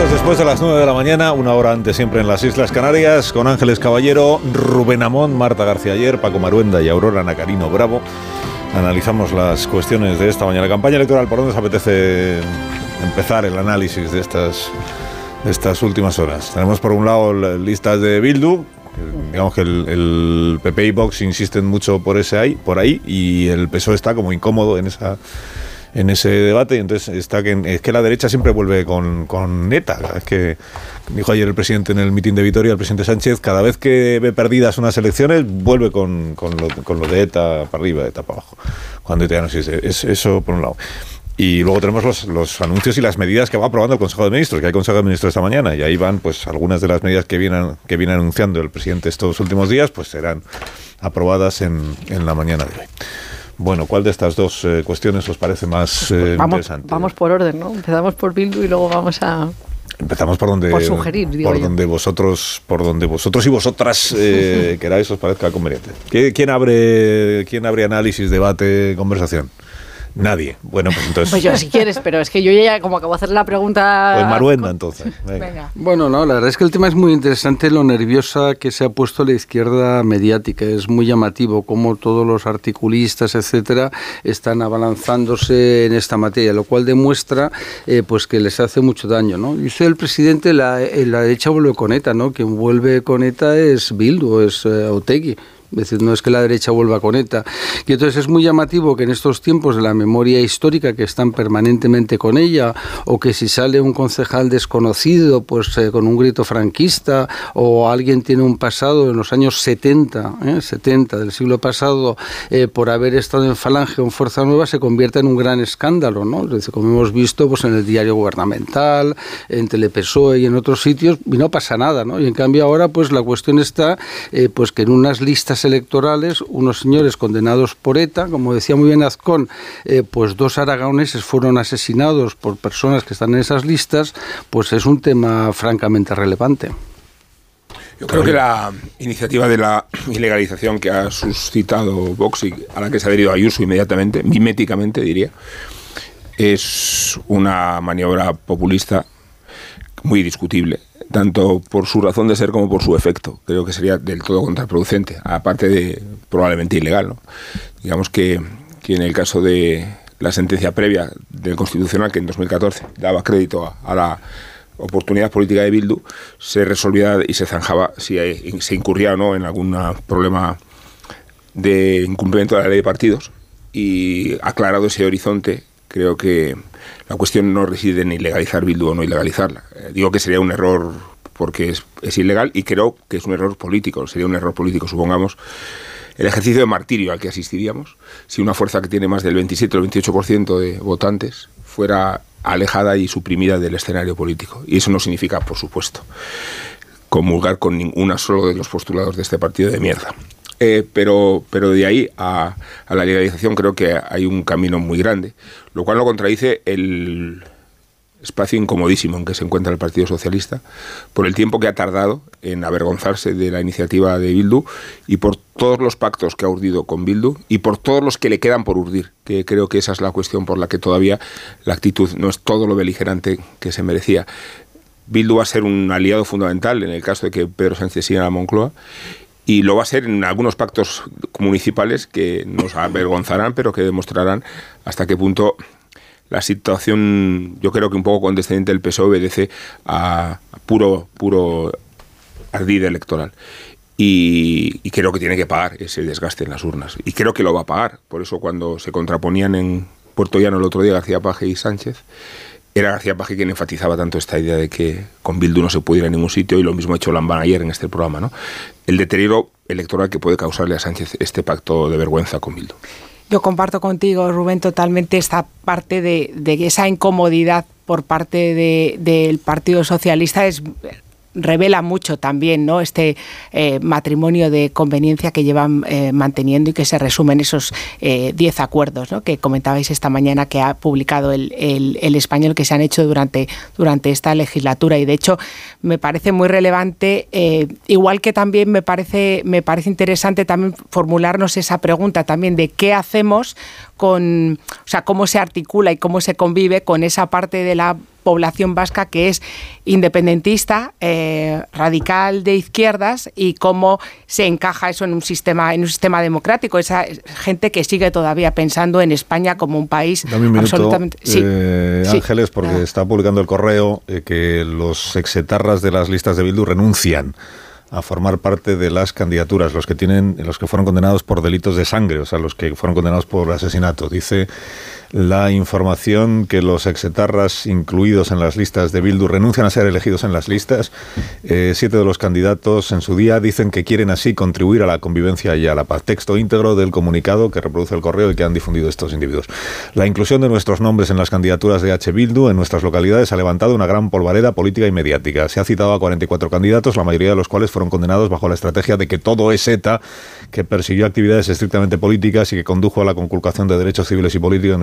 Minutos después de las 9 de la mañana, una hora antes siempre en las Islas Canarias, con Ángeles Caballero, Rubén Amón, Marta García Ayer, Paco Maruenda y Aurora Nacarino Bravo. Analizamos las cuestiones de esta mañana. Campaña electoral, ¿por dónde os apetece empezar el análisis de estas, de estas últimas horas? Tenemos por un lado la- listas de Bildu, digamos que el, el PP y Vox insisten mucho por, ese ahí, por ahí y el PSOE está como incómodo en esa en ese debate. Y entonces está que es que la derecha siempre vuelve con, con neta. Es que dijo ayer el presidente en el mitin de Vitoria, el presidente Sánchez, cada vez que ve perdidas unas elecciones, vuelve con, con, lo, con lo de ETA para arriba, ETA para abajo. Cuando ya no existe. Es eso por un lado. Y luego tenemos los, los, anuncios y las medidas que va aprobando el Consejo de Ministros, que hay Consejo de Ministros esta mañana, y ahí van pues algunas de las medidas que vienen, que viene anunciando el presidente estos últimos días, pues serán aprobadas en, en la mañana de hoy. Bueno, ¿cuál de estas dos eh, cuestiones os parece más eh, vamos, interesante? Vamos por orden, ¿no? Empezamos por Bildu y luego vamos a... Empezamos por donde, por sugerir, por yo. donde vosotros, por donde vosotros y vosotras eh, queráis os parezca conveniente. ¿Quién abre, quién abre análisis, debate, conversación? Nadie. Bueno, pues entonces. Pues yo si quieres, pero es que yo ya como acabo de hacer la pregunta. Pues Maruenda, entonces. Venga. Venga. Bueno, no, la verdad es que el tema es muy interesante, lo nerviosa que se ha puesto la izquierda mediática. Es muy llamativo cómo todos los articulistas, etcétera, están abalanzándose en esta materia, lo cual demuestra eh, pues que les hace mucho daño. ¿no? Y usted, el presidente, la, eh, la derecha vuelve con ETA, ¿no? Quien vuelve con ETA es Bildu, es eh, Otegui. Decir, no es que la derecha vuelva con ETA. Y entonces es muy llamativo que en estos tiempos de la memoria histórica, que están permanentemente con ella, o que si sale un concejal desconocido, pues eh, con un grito franquista, o alguien tiene un pasado en los años 70, ¿eh? 70 del siglo pasado, eh, por haber estado en Falange o en Fuerza Nueva, se convierta en un gran escándalo, ¿no? Es como hemos visto pues, en el diario gubernamental, en Telepesoe y en otros sitios, y no pasa nada, ¿no? Y en cambio ahora, pues la cuestión está, eh, pues que en unas listas electorales, unos señores condenados por ETA, como decía muy bien Azcón, eh, pues dos aragoneses fueron asesinados por personas que están en esas listas, pues es un tema francamente relevante. Yo creo que la iniciativa de la ilegalización que ha suscitado Vox y a la que se ha adherido Ayuso inmediatamente, miméticamente diría, es una maniobra populista muy discutible, tanto por su razón de ser como por su efecto. Creo que sería del todo contraproducente, aparte de probablemente ilegal. Digamos que, que en el caso de la sentencia previa del Constitucional, que en 2014 daba crédito a, a la oportunidad política de Bildu, se resolvía y se zanjaba si hay- se incurría o no en algún problema de incumplimiento de la ley de partidos. Y aclarado ese horizonte, creo que la cuestión no reside en ilegalizar Bildu o no ilegalizarla. Eh, digo que sería un error porque es, ilegal y creo que es un error político. Sería un error político, supongamos, el ejercicio de martirio al que asistiríamos si una fuerza que tiene más del 27 o el 28% de votantes fuera alejada y suprimida del escenario político. Y eso no significa, por supuesto, comulgar con ninguna solo de los postulados de este partido de mierda. Eh, pero, pero de ahí a, a la legalización creo que hay un camino muy grande, lo cual no contradice el espacio incomodísimo en que se encuentra el Partido Socialista por el tiempo que ha tardado en avergonzarse de la iniciativa de Bildu y por todos los pactos que ha urdido con Bildu y por todos los que le quedan por urdir, que creo que esa es la cuestión por la que todavía la actitud no es todo lo beligerante que se merecía. Bildu va a ser un aliado fundamental en el caso de que Pedro Sánchez siga a la Moncloa y lo va a ser en algunos pactos municipales que nos avergonzarán, pero que demostrarán hasta qué punto la situación, yo creo que un poco condescendiente del PSOE obedece a puro, puro ardid electoral. Y, y creo que tiene que pagar ese desgaste en las urnas. Y creo que lo va a pagar. Por eso cuando se contraponían en Puerto Llano el otro día García Paje y Sánchez, era García Paje quien enfatizaba tanto esta idea de que con Bildu no se puede ir a ningún sitio y lo mismo ha hecho Lambán ayer en este programa, ¿no? El deterioro electoral que puede causarle a Sánchez este pacto de vergüenza con Bildu. Yo comparto contigo, Rubén, totalmente esta parte de, de esa incomodidad por parte de- del Partido Socialista es revela mucho también no este eh, matrimonio de conveniencia que llevan eh, manteniendo y que se resume en esos 10 acuerdos ¿no? que comentabais esta mañana que ha publicado el, el- el español que se han hecho durante, durante esta legislatura y de hecho me parece muy relevante eh, igual que también me parece me parece interesante también formularnos esa pregunta también de qué hacemos con o sea cómo se articula y cómo se convive con esa parte de la población vasca que es independentista, eh, radical de izquierdas y cómo se encaja eso en un sistema en un sistema democrático. Esa gente que sigue todavía pensando en España como un país Dame un minuto, absolutamente eh, sí. Ángeles, porque está publicando el correo eh, que los exetarras de las listas de Bildu renuncian a formar parte de las candidaturas, los que tienen, los que fueron condenados por delitos de sangre, o sea, los que fueron condenados por asesinato. Dice la información que los exetarras incluidos en las listas de Bildu renuncian a ser elegidos en las listas. Eh, siete de los candidatos en su día dicen que quieren así contribuir a la convivencia y a la paz. Texto íntegro del comunicado que reproduce el correo y que han difundido estos individuos. La inclusión de nuestros nombres en las candidaturas de H. Bildu en nuestras localidades ha levantado una gran polvareda política y mediática. Se ha citado a 44 candidatos, la mayoría de los cuales fueron condenados bajo la estrategia de que todo es ETA, que persiguió actividades estrictamente políticas y que condujo a la conculcación de derechos civiles y políticos,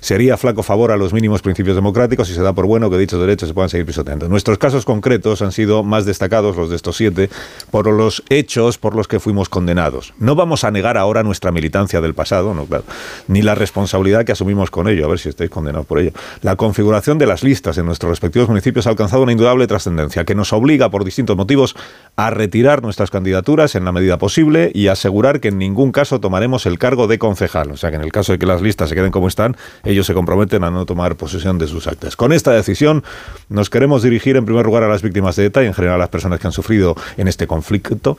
Sería flaco favor a los mínimos principios democráticos y se da por bueno que dichos derechos se puedan seguir pisoteando. Nuestros casos concretos han sido más destacados, los de estos siete, por los hechos por los que fuimos condenados. No vamos a negar ahora nuestra militancia del pasado, no, claro, ni la responsabilidad que asumimos con ello, a ver si estáis condenados por ello. La configuración de las listas en nuestros respectivos municipios ha alcanzado una indudable trascendencia que nos obliga por distintos motivos a retirar nuestras candidaturas en la medida posible y asegurar que en ningún caso tomaremos el cargo de concejal. O sea que en el caso de que las listas se queden como están, ellos se comprometen a no tomar posesión de sus actas. Con esta decisión nos queremos dirigir en primer lugar a las víctimas de ETA y en general a las personas que han sufrido en este conflicto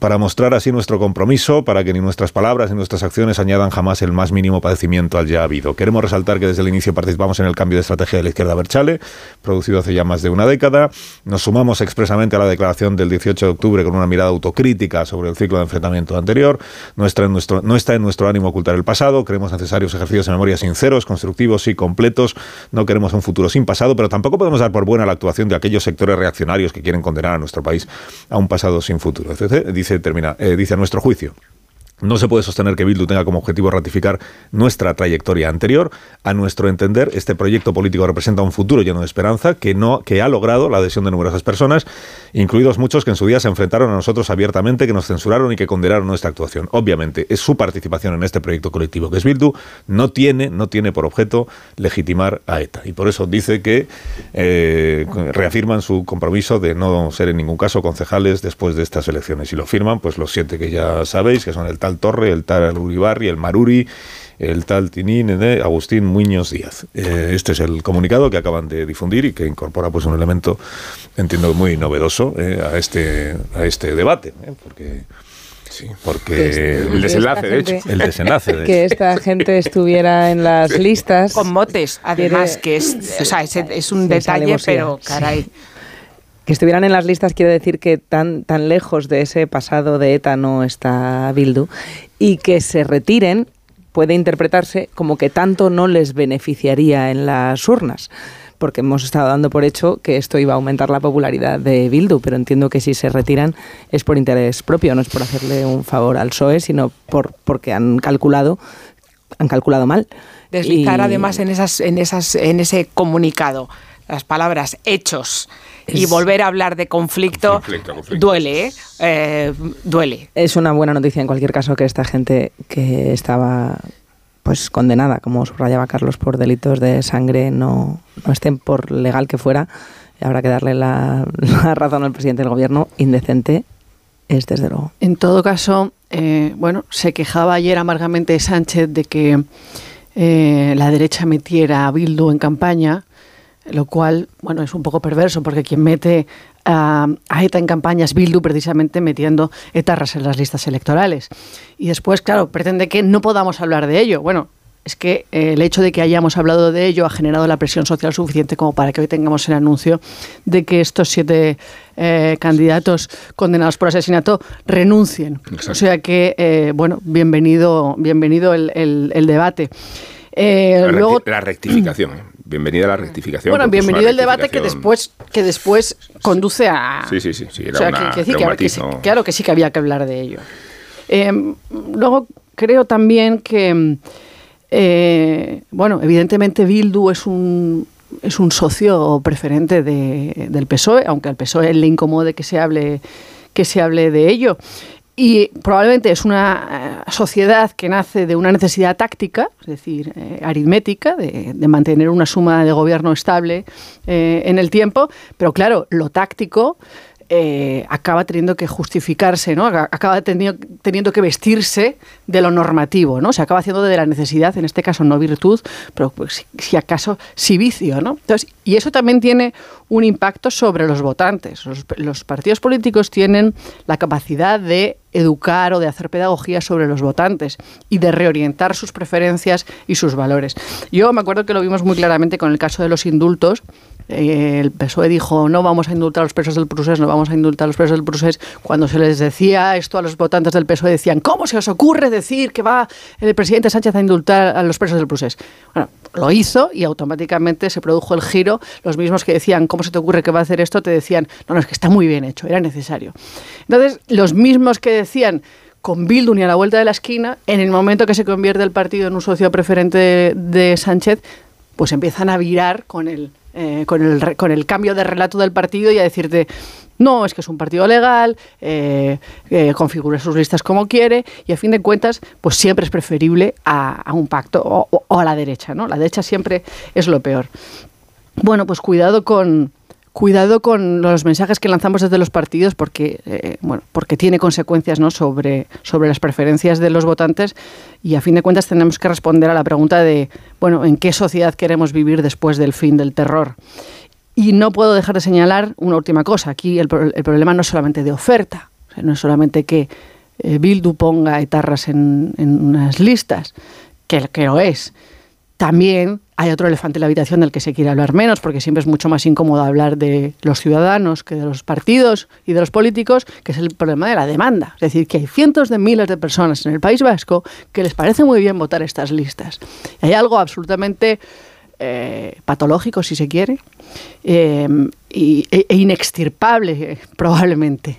para mostrar así nuestro compromiso, para que ni nuestras palabras ni nuestras acciones añadan jamás el más mínimo padecimiento al ya habido. Queremos resaltar que desde el inicio participamos en el cambio de estrategia de la izquierda Berchale, producido hace ya más de una década. Nos sumamos expresamente a la declaración del 18 de octubre con una mirada autocrítica sobre el ciclo de enfrentamiento anterior. No está en nuestro, no está en nuestro ánimo ocultar el pasado. Creemos necesarios ejercicios de memoria sinceros, constructivos y completos. No queremos un futuro sin pasado, pero tampoco podemos dar por buena la actuación de aquellos sectores reaccionarios que quieren condenar a nuestro país a un pasado sin futuro dice, termina, eh, dice nuestro juicio. No se puede sostener que Bildu tenga como objetivo ratificar nuestra trayectoria anterior. A nuestro entender, este proyecto político representa un futuro lleno de esperanza que, no, que ha logrado la adhesión de numerosas personas, incluidos muchos que en su día se enfrentaron a nosotros abiertamente, que nos censuraron y que condenaron nuestra actuación. Obviamente, es su participación en este proyecto colectivo que es Bildu, no tiene, no tiene por objeto legitimar a ETA. Y por eso dice que eh, reafirman su compromiso de no ser en ningún caso concejales después de estas elecciones. Y lo firman pues los siete que ya sabéis, que son el tal Torre, el tal Uribarri, el Maruri, el tal Tinín, eh, Agustín Muñoz Díaz. Eh, este es el comunicado que acaban de difundir y que incorpora pues un elemento, entiendo, muy novedoso eh, a este a este debate, porque porque el desenlace, de hecho. El desenlace, de Que esta gente estuviera en las listas. Con motes, además, que es, o sea, es, un detalle, pero caray. Que estuvieran en las listas quiere decir que tan, tan lejos de ese pasado de ETA no está Bildu y que se retiren puede interpretarse como que tanto no les beneficiaría en las urnas porque hemos estado dando por hecho que esto iba a aumentar la popularidad de Bildu, pero entiendo que si se retiran es por interés propio, no es por hacerle un favor al PSOE, sino por porque han calculado han calculado mal. Deslizar además en esas en esas en ese comunicado las palabras hechos y volver a hablar de conflicto, duele, ¿eh? ¿eh? duele. Es una buena noticia en cualquier caso que esta gente que estaba pues condenada, como subrayaba Carlos, por delitos de sangre, no, no estén por legal que fuera. Habrá que darle la, razón al presidente del gobierno. Indecente es desde luego. En todo caso, eh, bueno, se quejaba ayer amargamente Sánchez de que eh, la derecha metiera a Bildu en campaña lo cual, bueno, es un poco perverso porque quien mete a, ETA en campaña es Bildu precisamente metiendo etarras en las listas electorales. Y después, claro, pretende que no podamos hablar de ello. Bueno, es que eh, el hecho de que hayamos hablado de ello ha generado la presión social suficiente como para que hoy tengamos el anuncio de que estos siete eh, candidatos condenados por asesinato renuncien. O sea que, eh, bueno, bienvenido, bienvenido el, debate. la, luego, la rectificación bienvenida a la rectificación. Bueno, bienvenido el debate que después, que después conduce a... Sí, sí, sí, sí era claro que sí que había que hablar de ello. Em, luego creo también que, eh, bueno, evidentemente Bildu es un, es un socio preferente de, del PSOE, aunque al PSOE le incomode que se hable que se hable de ello. Y probablemente es una eh, sociedad que nace de una necesidad táctica, es decir, eh, aritmética, de, mantener una suma de gobierno estable eh, en el tiempo, pero claro, lo táctico acaba teniendo que justificarse, ¿no? acaba teniendo, que vestirse de lo normativo, ¿no? se acaba haciendo de la necesidad, en este caso no virtud, pero pues, si, acaso sí vicio. ¿no? Entonces, Y eso también tiene un impacto sobre los votantes. Los, partidos políticos tienen la capacidad de educar o de hacer pedagogía sobre los votantes y de reorientar sus preferencias y sus valores. Yo me acuerdo que lo vimos muy claramente con el caso de los indultos, eh, el PSOE dijo no vamos a indultar a los presos del procés, no vamos a indultar a los presos del procés. Cuando se les decía esto a los votantes del PSOE decían, ¿cómo se os ocurre decir que va el presidente Sánchez a indultar a los presos del procés? Bueno, lo hizo y automáticamente se produjo el giro. Los mismos que decían, ¿cómo se te ocurre que va a hacer esto? Te decían, no, no, es que está muy bien hecho, era necesario. Entonces, los mismos que decían, con Bildu ni a la vuelta de la esquina, en el momento que se convierte el partido en un socio preferente de, de Sánchez, pues empiezan a virar con el eh, con, el, con el cambio de relato del partido y a decirte, no, es que es un partido legal, eh, eh, configura sus listas como quiere y a fin de cuentas, pues siempre es preferible a, un pacto o, o, a la derecha, ¿no? La derecha siempre es lo peor. Bueno, pues cuidado con, cuidado con los mensajes que lanzamos desde los partidos porque, eh, bueno, porque tiene consecuencias ¿no? sobre, sobre las preferencias de los votantes y a fin de cuentas tenemos que responder a la pregunta de, bueno, ¿en qué sociedad queremos vivir después del fin del terror? Y no puedo dejar de señalar una última cosa. Aquí el, el problema no es solamente de oferta, no es solamente que eh, Bildu ponga etarras en, en unas listas, que, que lo es. También hay otro elefante en la habitación del que se quiere hablar menos, porque siempre es mucho más incómodo hablar de los ciudadanos que de los partidos y de los políticos, que es el problema de la demanda. Es decir, que hay cientos de miles de personas en el País Vasco que les parece muy bien votar estas listas. Hay algo absolutamente eh, patológico, si se quiere, eh, e, e inextirpable, eh, probablemente,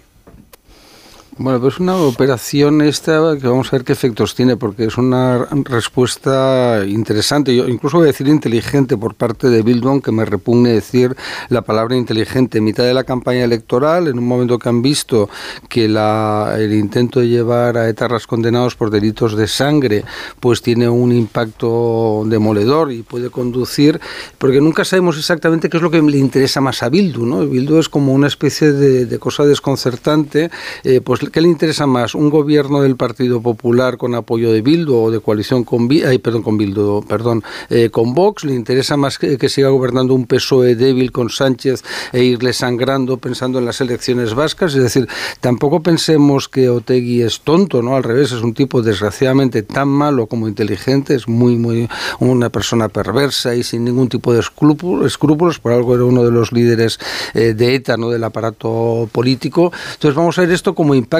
bueno, pues una operación esta que vamos a ver qué efectos tiene, porque es una respuesta interesante, yo incluso voy a decir inteligente por parte de Bildon, que me repugne decir la palabra inteligente. En mitad de la campaña electoral, en un momento que han visto que la, el intento de llevar a etarras condenados por delitos de sangre, pues tiene un impacto demoledor y puede conducir, porque nunca sabemos exactamente qué es lo que le interesa más a Bildu, ¿no? Bildu es como una especie de, cosa desconcertante, eh, pues ¿qué le interesa más? ¿Un gobierno del Partido Popular con apoyo de Bildu o de coalición con, ay, perdón, con Bildu, perdón, eh, con Vox? ¿Le interesa más que, que, siga gobernando un PSOE débil con Sánchez e irle sangrando pensando en las elecciones vascas? Es decir, tampoco pensemos que Otegui es tonto, ¿no? Al revés, es un tipo desgraciadamente tan malo como inteligente, es muy, muy una persona perversa y sin ningún tipo de escrúpulos, por algo era uno de los líderes eh, de ETA, ¿no? Del aparato político. Entonces vamos a ver esto como impacto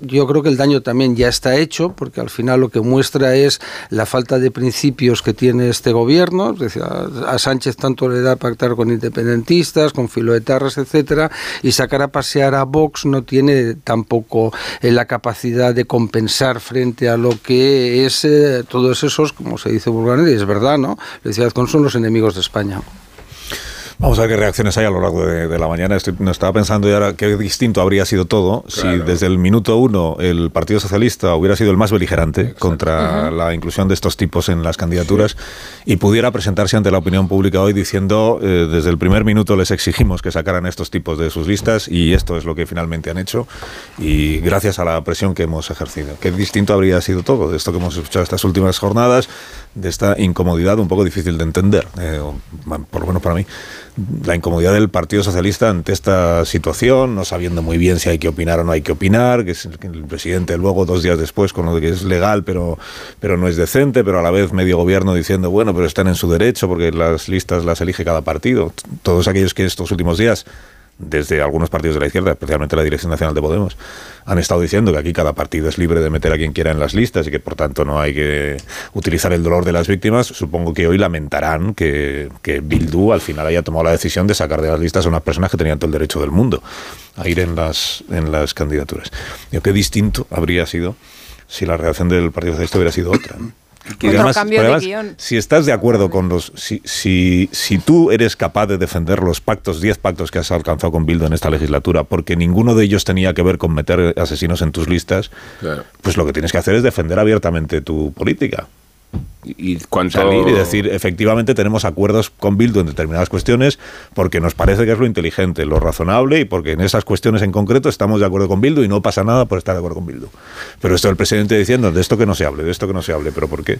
Yo creo que el daño también ya está hecho, porque al final lo que muestra es la falta de principios que tiene este gobierno. A Sánchez tanto le da pactar con independentistas, con filoetarras, etcétera, y sacar a pasear a Vox no tiene tampoco eh, la capacidad de compensar frente a lo que es eh, todos esos, como se dice vulgarmente, y es verdad, ¿no? Decía, son los enemigos de España. Vamos a ver qué reacciones hay a lo largo de, de la mañana. Estoy, no estaba pensando ya qué distinto habría sido todo claro. si desde el minuto uno el Partido Socialista hubiera sido el más beligerante Exacto. contra uh -huh. la inclusión de estos tipos en las candidaturas sí. y pudiera presentarse ante la opinión pública hoy diciendo eh, desde el primer minuto les exigimos que sacaran estos tipos de sus listas y esto es lo que finalmente han hecho y gracias a la presión que hemos ejercido. Qué distinto habría sido todo de esto que hemos escuchado estas últimas jornadas, de esta incomodidad un poco difícil de entender, eh, por lo menos para mí la incomodidad del Partido Socialista ante esta situación, no sabiendo muy bien si hay que opinar o no hay que opinar, que, el presidente luego, dos días después, con lo que es legal pero, pero no es decente, pero a la vez medio gobierno diciendo, bueno, pero están en su derecho porque las listas las elige cada partido. Todos aquellos que estos últimos días desde algunos partidos de la izquierda, especialmente la Dirección Nacional de Podemos, han estado diciendo que aquí cada partido es libre de meter a quien quiera en las listas y que por tanto no hay que utilizar el dolor de las víctimas. Supongo que hoy lamentarán que, que Bildu al final haya tomado la decisión de sacar de las listas a unas personas que tenían todo el derecho del mundo a ir en las, en las candidaturas. Yo, qué distinto habría sido si la reacción del Partido Socialista hubiera sido otra. Y además, cambio además, de guion. Si estás de acuerdo con los. Si, si, si tú eres capaz de defender los pactos, 10 pactos que has alcanzado con Bildo en esta legislatura, porque ninguno de ellos tenía que ver con meter asesinos en tus listas, claro. pues lo que tienes que hacer es defender abiertamente tu política y cuanto... salir y decir efectivamente tenemos acuerdos con Bildu en determinadas cuestiones porque nos parece que es lo inteligente, lo razonable y porque en esas cuestiones en concreto estamos de acuerdo con Bildu y no pasa nada por estar de acuerdo con Bildu. Pero esto el presidente diciendo de esto que no se hable, de esto que no se hable, pero ¿por qué?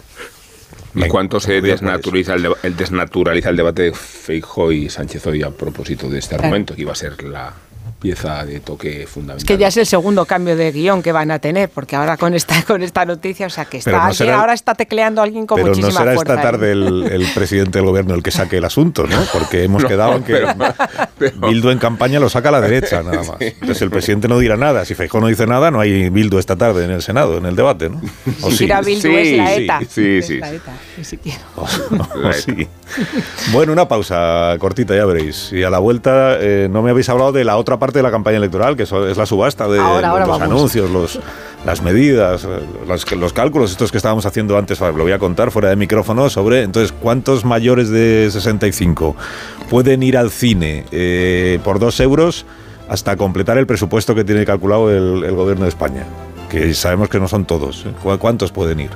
¿Y cuánto se desnaturaliza el, el desnaturaliza el debate de Feijóo y Sánchez hoy a propósito de este argumento, que iba a ser la pieza de toque fundamental? Es que ya es el segundo cambio de guion que van a tener, porque ahora con esta, con esta noticia, o sea, que está, no será- ahora está tecleando alguien con Pero no muchísima será fuerza. esta ¿eh? tarde el, el presidente del gobierno el que saque el asunto, ¿no? Porque hemos No, quedado en que pero- Bildu en campaña lo saca a la derecha, nada más. Entonces el presidente no dirá nada. Si Feijóo no dice nada, no hay Bildu esta tarde en el Senado, en el debate, ¿no? O siquiera Bildu es la ETA. Sí, sí. la ETA, ni siquiera. O sí. Bueno, una pausa cortita, ya veréis. Y a la vuelta, eh, no me habéis hablado de la otra parte de la campaña electoral, que eso es la subasta de Ahora, ahora los vamos. anuncios, los, las medidas, los, los cálculos, estos que estábamos haciendo antes, lo voy a contar fuera de micrófono, sobre entonces cuántos mayores de 65 pueden ir al cine eh, por dos euros hasta completar el presupuesto que tiene calculado el, el gobierno de España. Que sabemos que no son todos. ¿eh? ¿Cu- ¿Cuántos pueden ir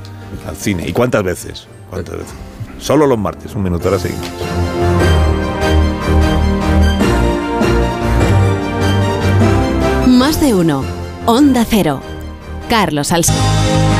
al cine? ¿Y cuántas veces? ¿Cuántas veces? Solo los martes, un minuto, ahora seguimos. Más de uno. Onda Cero. Carlos Alsina.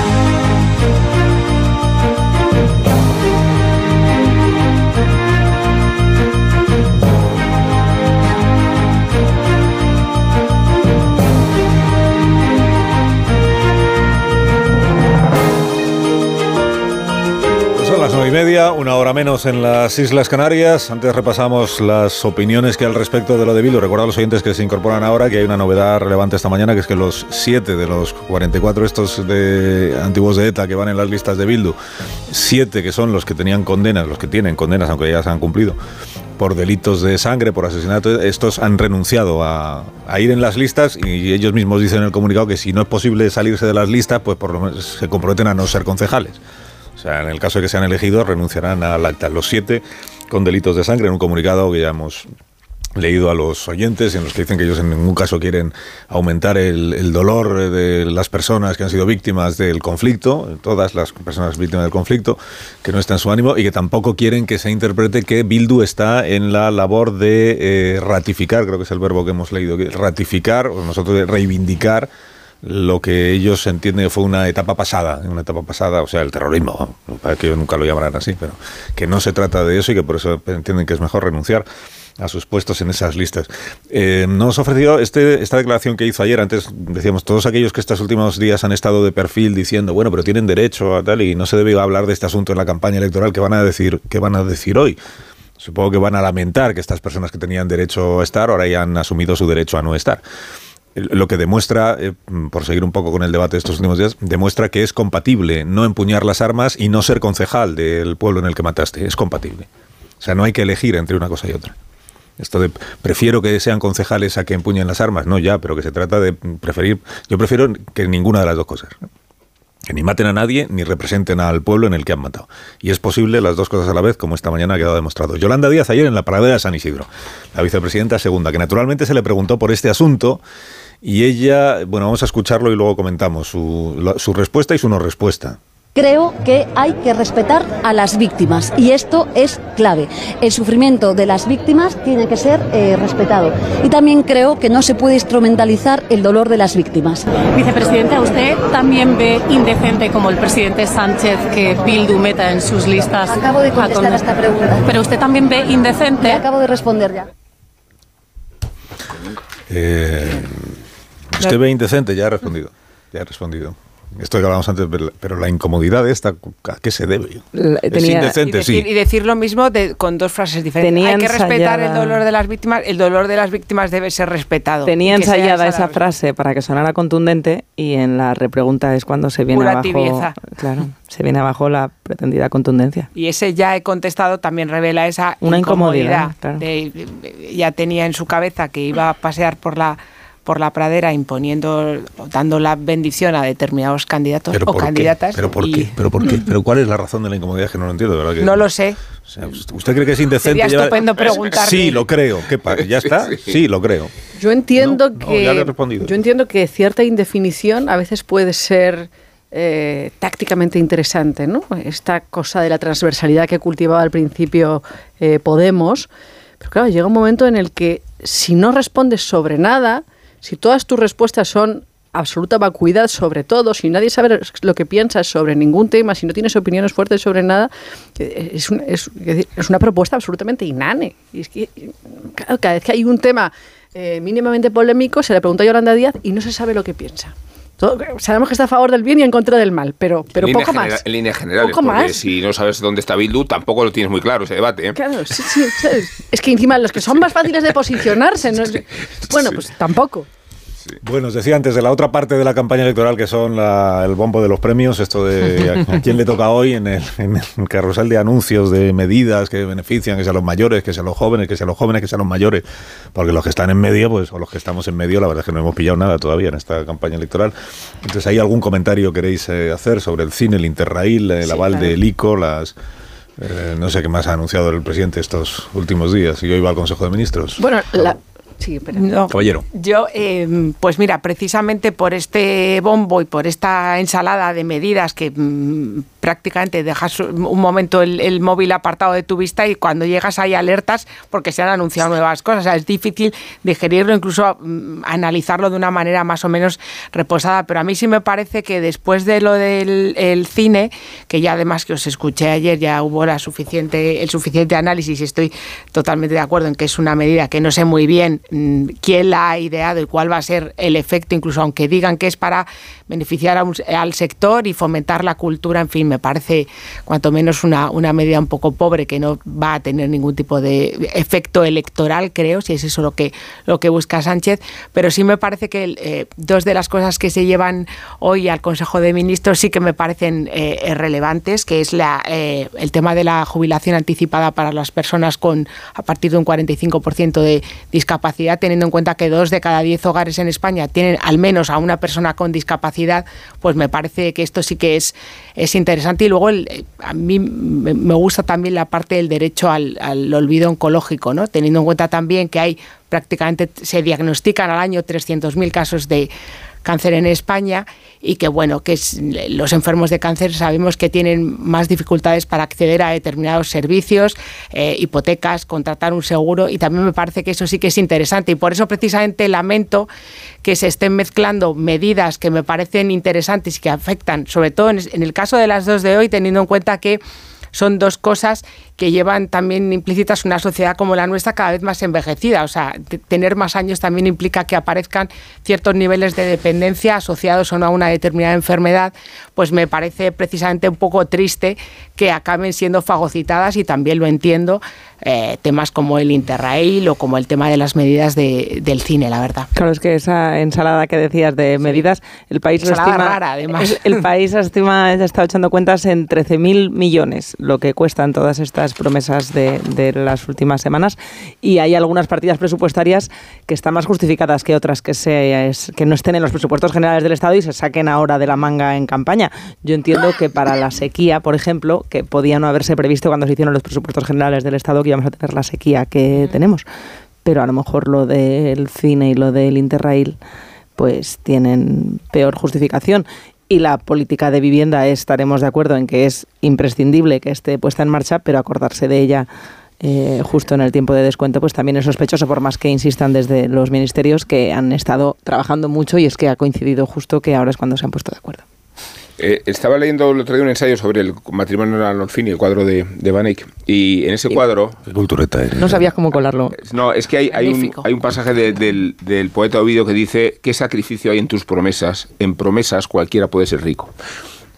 Las nueve y media, una hora menos en las Islas Canarias. Antes repasamos las opiniones que hay al respecto de lo de Bildu. Recuerdo a los oyentes que se incorporan ahora que hay una novedad relevante esta mañana, que es que los siete de los 44 estos de antiguos de ETA que van en las listas de Bildu, siete que son los que tenían condenas, los que tienen condenas, aunque ya se han cumplido, por delitos de sangre, por asesinato, estos han renunciado a, a ir en las listas y ellos mismos dicen en el comunicado que si no es posible salirse de las listas, pues por lo menos se comprometen a no ser concejales. O sea, en el caso de que sean elegidos, renunciarán al acta. Los siete con delitos de sangre, en un comunicado que ya hemos leído a los oyentes, en los que dicen que ellos en ningún caso quieren aumentar el, dolor de las personas que han sido víctimas del conflicto, todas las personas víctimas del conflicto, que no está en su ánimo y que tampoco quieren que se interprete que Bildu está en la labor de eh, ratificar, creo que es el verbo que hemos leído, ratificar, o nosotros de reivindicar lo que ellos entienden que fue una etapa pasada, una etapa pasada, o sea, el terrorismo, para que ellos nunca lo llamarán así, pero que no se trata de eso y que por eso entienden que es mejor renunciar a sus puestos en esas listas. Eh, nos ha ofrecido este, esta declaración que hizo ayer, antes decíamos, todos aquellos que estos últimos días han estado de perfil diciendo, bueno, pero tienen derecho a tal y no se debe hablar de este asunto en la campaña electoral, ¿qué van a decir, qué van a decir hoy? Supongo que van a lamentar que estas personas que tenían derecho a estar ahora ya han asumido su derecho a no estar lo que demuestra, eh, por seguir un poco con el debate de estos últimos días, demuestra que es compatible no empuñar las armas y no ser concejal del pueblo en el que mataste. Es compatible. O sea, no hay que elegir entre una cosa y otra. Esto de prefiero que sean concejales a que empuñen las armas, no ya, pero que se trata de preferir. Yo prefiero que ninguna de las dos cosas. Que ni maten a nadie ni representen al pueblo en el que han matado. Y es posible las dos cosas a la vez, como esta mañana ha quedado demostrado. Yolanda Díaz ayer en la paradera de San Isidro, la vicepresidenta segunda, que naturalmente se le preguntó por este asunto y ella, bueno, vamos a escucharlo y luego comentamos su, respuesta y su no respuesta. Creo que hay que respetar a las víctimas y esto es clave. El sufrimiento de las víctimas tiene que ser eh, respetado. Y también creo que no se puede instrumentalizar el dolor de las víctimas. Vicepresidenta, ¿usted también ve indecente como el presidente Sánchez que Bildu meta en sus listas? Acabo de contestar a esta pregunta. Pero usted también ve indecente. Le acabo de responder ya. Eh, ¿Usted ve indecente? Ya ha respondido. Ya ha respondido. Esto que hablábamos antes, pero- la incomodidad esta, ¿a qué se debe? es y, indecente, decir, sí. y decir lo mismo de- con dos frases diferentes. Tenía hay que respetar el dolor de las víctimas. El dolor de las víctimas debe ser respetado. Tenía ensayada esa esa la- frase para que sonara contundente y en la repregunta es cuando se viene Pura abajo. tibieza. Claro, se viene abajo la pretendida contundencia. Y ese ya he contestado también revela esa Una incomodidad. incomodidad, claro. de- de- ya tenía en su cabeza que iba a pasear por la por la pradera imponiendo o dando la bendición a determinados candidatos o ¿por qué? candidatas. ¿Pero por y qué? ¿Pero por qué? ¿Pero cuál es la razón de la incomodidad? Que no lo entiendo, de ¿verdad? Que- No lo sé. O sea, ¿Usted cree que es indecente? Sería llevar- estupendo preguntarle. Sí, lo creo. ¿Qué pa- ¿Ya está? Sí, lo creo. Yo entiendo No, no, que ya le he respondido. yo entiendo que cierta indefinición a veces puede ser eh, tácticamente interesante, ¿no? Esta cosa de la transversalidad que cultivaba al principio eh, Podemos, pero claro, llega un momento en el que si no respondes sobre nada, si todas tus respuestas son absoluta vacuidad sobre todo, si nadie sabe lo que piensas sobre ningún tema, si no tienes opiniones fuertes sobre nada, es, es, es una propuesta absolutamente inane. Y es que cada vez que hay un tema eh, mínimamente polémico, se le pregunta a Yolanda Díaz y no se sabe lo que piensa. Sabemos que está a favor del bien y en contra del mal, pero, pero poco más. En líneas generales, porque si no sabes dónde está Bildu, tampoco lo tienes muy claro ese debate. ¿eh? Claro, sí, sí, es que encima los que son más fáciles de posicionarse, bueno, pues tampoco. Bueno, os decía antes de la otra parte de la campaña electoral que son el bombo de los premios, esto de a, quién le toca hoy en el, carrusel de anuncios de medidas que benefician, que sean los mayores, que sean los jóvenes, que sean los jóvenes, que sean los mayores, porque los que están en medio, pues, o los que estamos en medio, la verdad es que no hemos pillado nada todavía en esta campaña electoral. Entonces, ¿hay algún comentario que queréis eh, hacer sobre el cine, el Interrail, el aval del ICO, las... Eh, no sé qué más ha anunciado el presidente estos últimos días y hoy va al Consejo de Ministros. Bueno, la, Sí, pero Caballero. Yo, em, pues mira, precisamente por este bombo y por esta ensalada de medidas que mm, prácticamente dejas un momento el, móvil apartado de tu vista y cuando llegas hay alertas porque se han anunciado nuevas cosas. es difícil digerirlo, incluso mm, analizarlo de una manera más o menos reposada. Pero a mí sí me parece que después de lo del cine, que ya además que os escuché ayer, ya hubo la suficiente, el suficiente análisis y estoy totalmente de acuerdo en que es una medida que no sé muy bien quién la ha ideado y cuál va a ser el efecto, incluso aunque digan que es para beneficiar al sector y fomentar la cultura, en fin, me parece cuanto menos una, una medida un poco pobre que no va a tener ningún tipo de efecto electoral, creo, si es eso lo que, lo que busca Sánchez, pero sí me parece que eh, dos de las cosas que se llevan hoy al Consejo de Ministros sí que me parecen eh, relevantes, que es la, eh, el tema de la jubilación anticipada para las personas con a partir de un 45% de discapacidad, teniendo en cuenta que dos de cada diez hogares en España tienen al menos a una persona con discapacidad pues me parece que esto sí que es, es interesante. Y luego eh, a mí me gusta también la parte del derecho al, al olvido oncológico, ¿no? teniendo en cuenta también que hay prácticamente, se diagnostican al año 300.000 casos de cáncer en España y que bueno, que los enfermos de cáncer sabemos que tienen más dificultades para acceder a determinados servicios, eh, hipotecas, contratar un seguro y también me parece que eso sí que es interesante. Y por eso precisamente lamento que se estén mezclando medidas que me parecen interesantes y que afectan, sobre todo en el caso de las dos de hoy, teniendo en cuenta que son dos cosas que llevan también implícitas una sociedad como la nuestra cada vez más envejecida. O sea, tener más años también implica que aparezcan ciertos niveles de dependencia asociados o no a una determinada enfermedad, pues me parece precisamente un poco triste que acaben siendo fagocitadas y también lo entiendo eh, temas como el Interrail o como el tema de las medidas del cine, la verdad. Claro, es que esa ensalada que decías de medidas, el país estima, rara, además. El país estima, ha estado echando cuentas en 13.000 millones, lo que cuestan todas estas promesas de, las últimas semanas, y hay algunas partidas presupuestarias que están más justificadas que otras que, se, que no estén en los presupuestos generales del Estado y se saquen ahora de la manga en campaña. Yo entiendo que para la sequía, por ejemplo, que podía no haberse previsto cuando se hicieron los presupuestos generales del Estado, que íbamos a tener la sequía que tenemos, pero a lo mejor lo del cine y lo del Interrail pues tienen peor justificación y la política de vivienda estaremos de acuerdo en que es imprescindible que esté puesta en marcha, pero acordarse de ella eh, justo en el tiempo de descuento, pues también es sospechoso, por más que insistan desde los ministerios que han estado trabajando mucho y es que ha coincidido justo que ahora es cuando se han puesto de acuerdo. Eh, estaba leyendo el otro día un ensayo sobre el matrimonio de Arnolfini, el cuadro de, de Van Eyck, y en ese cuadro... No sabías cómo colarlo. No, es que hay, hay, un, hay un, pasaje del, del, poeta Ovidio que dice, ¿qué sacrificio hay en tus promesas? En promesas cualquiera puede ser rico.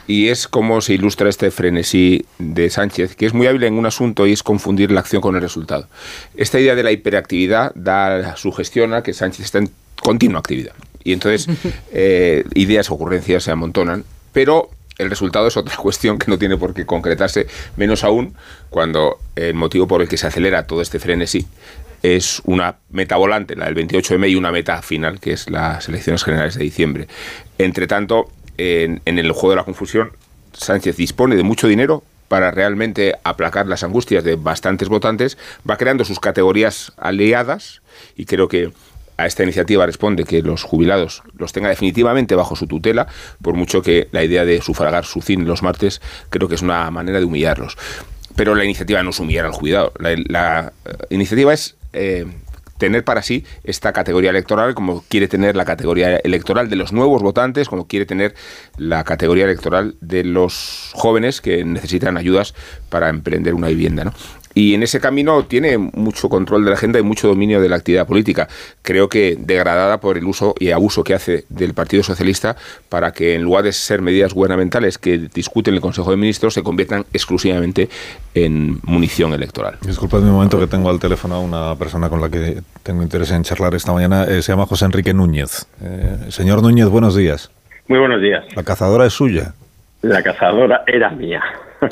Y es como se ilustra este frenesí de Sánchez, que es muy hábil en un asunto y es confundir la acción con el resultado. Esta idea de la hiperactividad da sugestiona que Sánchez está en continua actividad. Y entonces eh, ideas, ocurrencias se amontonan pero el resultado es otra cuestión que no tiene por qué concretarse, menos aún cuando el motivo por el que se acelera todo este frenesí es una meta volante, la del 28M, y una meta final, que es las elecciones generales de diciembre. Entre tanto, en, el juego de la confusión, Sánchez dispone de mucho dinero para realmente aplacar las angustias de bastantes votantes, va creando sus categorías aliadas y creo que a esta iniciativa responde que los jubilados los tenga definitivamente bajo su tutela, por mucho que la idea de sufragar su cine los martes creo que es una manera de humillarlos. Pero la iniciativa no es humillar al jubilado, la, eh, iniciativa es... Eh, tener para sí esta categoría electoral, como quiere tener la categoría electoral de los nuevos votantes, como quiere tener la categoría electoral de los jóvenes que necesitan ayudas para emprender una vivienda. ¿no? Y en ese camino tiene mucho control de la agenda y mucho dominio de la actividad política. Creo que degradada por el uso y abuso que hace del Partido Socialista para que en lugar de ser medidas gubernamentales que discuten el Consejo de Ministros se conviertan exclusivamente en munición electoral. Disculpadme un momento que tengo al teléfono a una persona con la que tengo interés en charlar esta mañana. Eh, se llama José Enrique Núñez. Eh, señor Núñez, buenos días. Muy buenos días. La cazadora es suya. La cazadora era mía.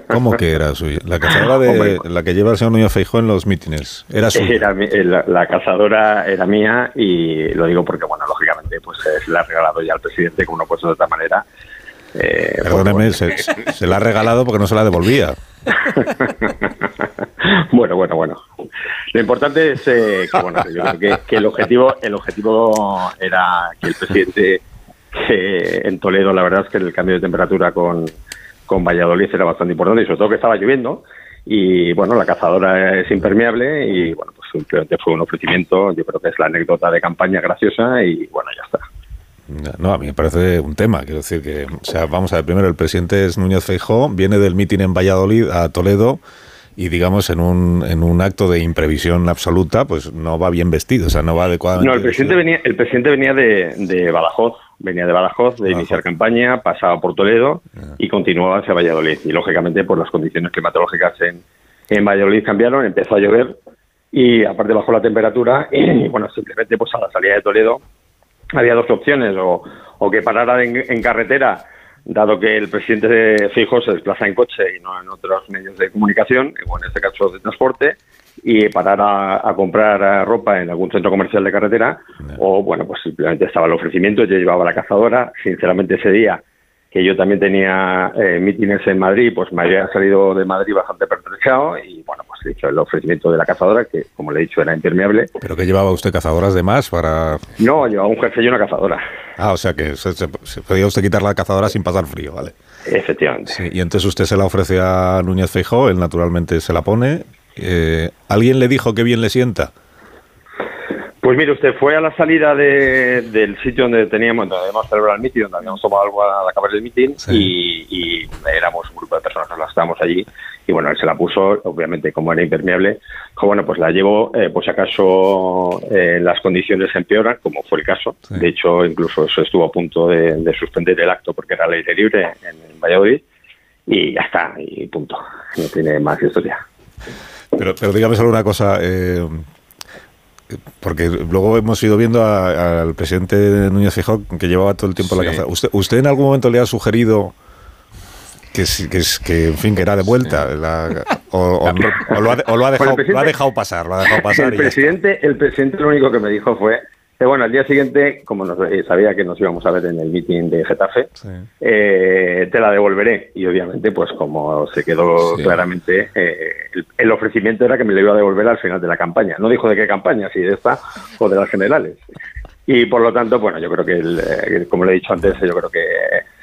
¿Cómo que era suya? La cazadora de la que lleva el señor Núñez Feijó en los mítines. Era suya. Eh, la, cazadora era mía y lo digo porque, bueno, lógicamente, pues se la ha regalado ya al presidente, como no puede de otra manera. Eh, pues Perdóneme, se, la ha regalado porque no se la devolvía. bueno, bueno, bueno. Lo importante es eh, que, bueno, que, el objetivo, el objetivo era que el presidente en Toledo, la verdad es que el cambio de temperatura con con Valladolid era bastante importante y sobre todo que estaba lloviendo y bueno, la cazadora es impermeable y bueno, pues simplemente fue un ofrecimiento, yo creo que es la anécdota de campaña graciosa y bueno, ya está. No, a mí me parece un tema, quiero decir que, o sea, vamos a ver, primero el presidente es Núñez Feijó, viene del mitin en Valladolid a Toledo y digamos en un, en un acto de imprevisión absoluta, pues no va bien vestido, o sea, no va adecuadamente. No, el presidente venía, el presidente venía de, de Badajoz, venía de Badajoz, de iniciar campaña, pasaba por Toledo y continuaba hacia Valladolid. Y lógicamente, pues las condiciones climatológicas en, en Valladolid cambiaron, empezó a llover y aparte bajó la temperatura y bueno, simplemente pues a la salida de Toledo había dos opciones, o, o que parara en, carretera, dado que el presidente de Fijo se desplaza en coche y no en otros medios de comunicación, o en este caso de transporte, y parar a, comprar ropa en algún centro comercial de carretera o bueno pues simplemente estaba el ofrecimiento yo llevaba la cazadora. Sinceramente ese día que yo también tenía eh, mítines en Madrid pues me había salido de Madrid bastante pertrechado y bueno pues he hecho el ofrecimiento de la cazadora que como le he dicho era impermeable. Pero que llevaba usted cazadoras de más para no llevaba un jefe y una cazadora. Ah o sea que se, podía usted quitar la cazadora sin pasar frío vale. Efectivamente. Y entonces usted se la ofrece a Núñez Feijó él naturalmente se la pone. Eh, ¿Alguien le dijo que bien le sienta? Pues mire, usted fue a la salida del sitio donde teníamos, donde habíamos celebrado el mitin, donde habíamos tomado algo al acabar del mitin y, éramos un grupo de personas que estábamos allí y bueno, él se la puso, obviamente como era impermeable, dijo, bueno, pues la llevo, eh, pues acaso eh, las condiciones empeoran, como fue el caso. De hecho, incluso eso estuvo a punto de, suspender el acto porque era ley libre en, en Valladolid y ya está, y punto. No tiene más historia. Pero, pero dígame solo una cosa. Eh, porque luego hemos ido viendo al presidente Núñez Fijó que llevaba todo el tiempo la caza. ¿Usted, ¿Usted en algún momento le ha sugerido que, que, que, en fin, que era de vuelta. o, lo ha, dejado, pasar. Lo ha dejado pasar el, presidente, el presidente lo único que me dijo fue bueno, al día siguiente, como eh, sabía que nos íbamos a ver en el meeting de Getafe, eh, te la devolveré. Y obviamente, pues como se quedó claramente, eh, el, ofrecimiento era que me la iba a devolver al final de la campaña. No dijo de qué campaña, si de esta o de las generales. Y por lo tanto, bueno, yo creo que, como le he dicho antes, yo creo que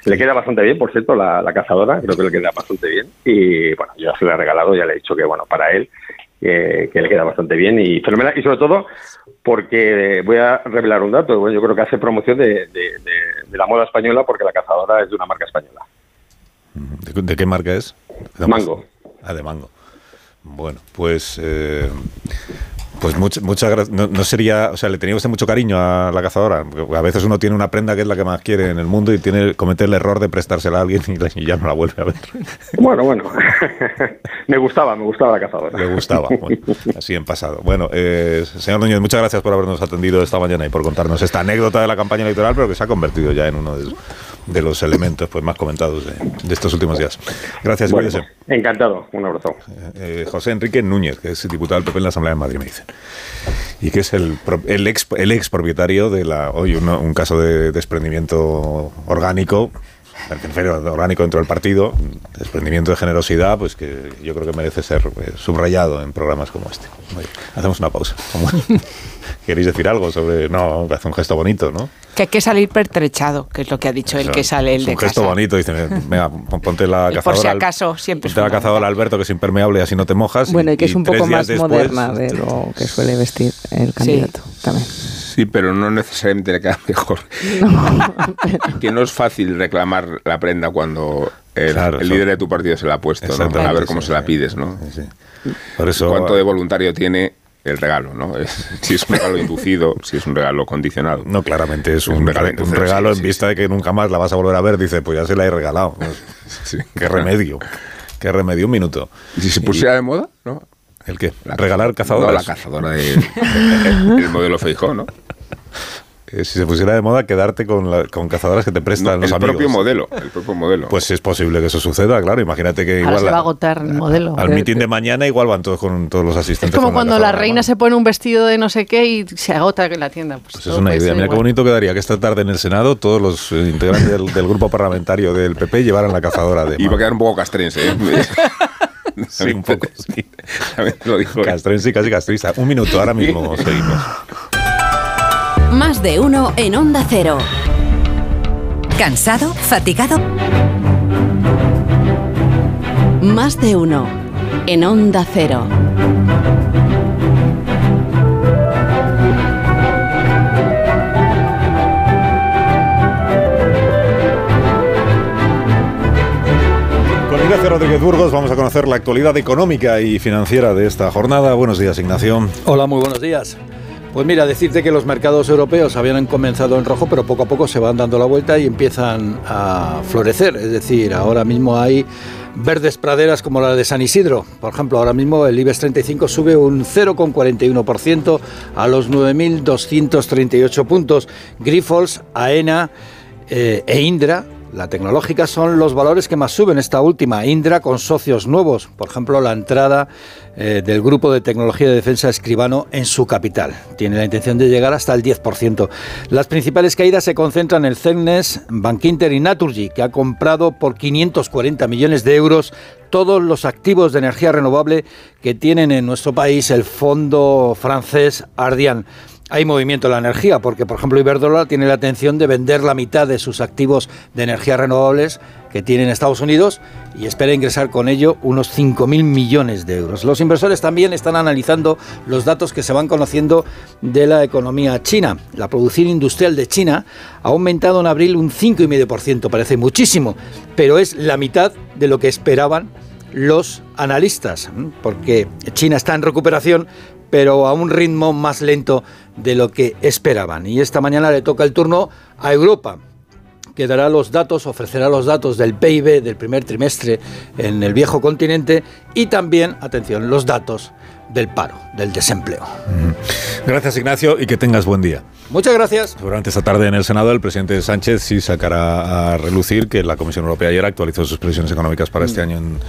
le queda bastante bien, por cierto, la, cazadora, creo que le queda bastante bien. Y bueno, yo se la he regalado, ya le he dicho que, bueno, para él, que le queda bastante bien y Y sobre todo, porque voy a revelar un dato. yo creo que hace promoción de, la moda española porque la cazadora es de una marca española. ¿De, qué marca es? Mango. Ah, de Mango. Bueno, pues eh, pues muchas gracias. No, sería, o sea, le tenía usted mucho cariño a la cazadora. a veces uno tiene una prenda que es la que más quiere en el mundo y tiene comete el error de prestársela a alguien y, ya no la vuelve a ver. Bueno, bueno. me gustaba, me gustaba la cazadora. Le gustaba. así en pasado. Bueno, eh, señor Núñez, muchas gracias por habernos atendido esta mañana y por contarnos esta anécdota de la campaña electoral, pero que se ha convertido ya en uno de, de los elementos pues más comentados de, estos últimos días. Gracias, bueno, Encantado, un abrazo. Eh, José Enrique Núñez, que es diputado del PP en la Asamblea de Madrid, me dicen. Y que es el, el, ex, el ex propietario de la. Hoy un, caso de desprendimiento orgánico orgánico dentro del partido, desprendimiento de generosidad, pues que yo creo que merece ser eh, subrayado en programas como este. hacemos una pausa. ¿Queréis decir algo sobre.? No, hace un gesto bonito, ¿no? Que hay que salir pertrechado, que es lo que ha dicho el que sale el de Un gesto bonito, dice, venga, ponte la cazadora. Por si acaso, siempre. Ponte la cazadora Alberto, que es impermeable, así no te mojas. Bueno, y que es un poco más moderna de lo que suele vestir. el candidato también. Sí, pero no necesariamente le queda mejor. que no es fácil reclamar la prenda cuando el, Claro, el eso- líder de tu partido se la ha puesto, ¿no? A ver cómo sí, se la sí. pides, ¿no? Por eso- ¿Cuánto de voluntario tiene el regalo, ¿no? Es- si es un regalo inducido, si es un regalo condicionado. No, claramente es un, regalo re- un inducido, regalo sí, en vista de que nunca más la vas a volver a ver. Dice, pues ya se la he regalado. Pues, Qué remedio. Qué remedio. Un minuto. ¿Y si se pusiera de moda? ¿no? ¿El qué? ¿Regalar cazadoras? No, la cazadora de, el, el modelo Feijó, ¿no? Eh, si se pusiera de moda, quedarte con, la- con cazadoras que te prestan No, los el amigos. propio modelo, el propio modelo. Pues es posible que eso suceda, claro. Imagínate que Ahora igual se va a agotar el modelo. al mitin de mañana igual van todos con todos los Es asistentes. como con cuando la reina se pone un vestido de no sé qué y se agota en la tienda. Pues, Pues es una idea. Mira qué igual. bonito quedaría que esta tarde en el Senado todos los eh, integrantes del, del grupo parlamentario del PP llevaran la cazadora de. Iba a quedar un poco castrense, ¿eh? Sí, un poco, sí. Lo digo. ¿eh? Castrense y casi castrista. Un minuto, ahora mismo seguimos. Más de uno en Onda Cero. ¿Cansado? ¿Fatigado? Más de uno en Onda Cero. Con Ignacio Rodríguez Burgos vamos a conocer la actualidad económica y financiera de esta jornada. Buenos días, Ignacio. Hola, muy buenos días. Pues mira, decirte que los mercados europeos habían comenzado en rojo, pero poco a poco se van dando la vuelta y empiezan a florecer. Es decir, ahora mismo hay verdes praderas como la de San Isidro. Por ejemplo, ahora mismo el IBEX 35 sube un 0,41% a los 9.238 puntos. Grifols, AENA eh, e Indra la tecnológica son los valores que más suben esta última. Indra con socios nuevos, por ejemplo, la entrada eh, del grupo de tecnología de defensa escribano en su capital. Tiene la intención de llegar hasta el 10%. Las principales caídas se concentran en el Cegnes, Bankinter y Naturgy, que ha comprado por 540 millones de euros todos los activos de energía renovable que tienen en nuestro país el fondo francés Ardian hay movimiento en la energía, porque por ejemplo Iberdrola tiene la intención de vender la mitad de sus activos de energía renovables que tiene en Estados Unidos y espera ingresar con ello unos 5.000 millones de euros. Los inversores también están analizando los datos que se van conociendo de la economía china. La producción industrial de China ha aumentado en abril un 5,5%, parece muchísimo, pero es la mitad de lo que esperaban los analistas, porque China está en recuperación, pero a un ritmo más lento de lo que esperaban. Y esta mañana le toca el turno a Europa, que dará los datos, ofrecerá los datos del PIB del primer trimestre en el viejo continente y también, atención, los datos del paro, del desempleo. Gracias, Ignacio, y que tengas buen día. Muchas gracias. Seguramente esta tarde en el Senado el presidente Sánchez sí sacará a relucir que la Comisión Europea ayer actualizó sus previsiones económicas para este año en,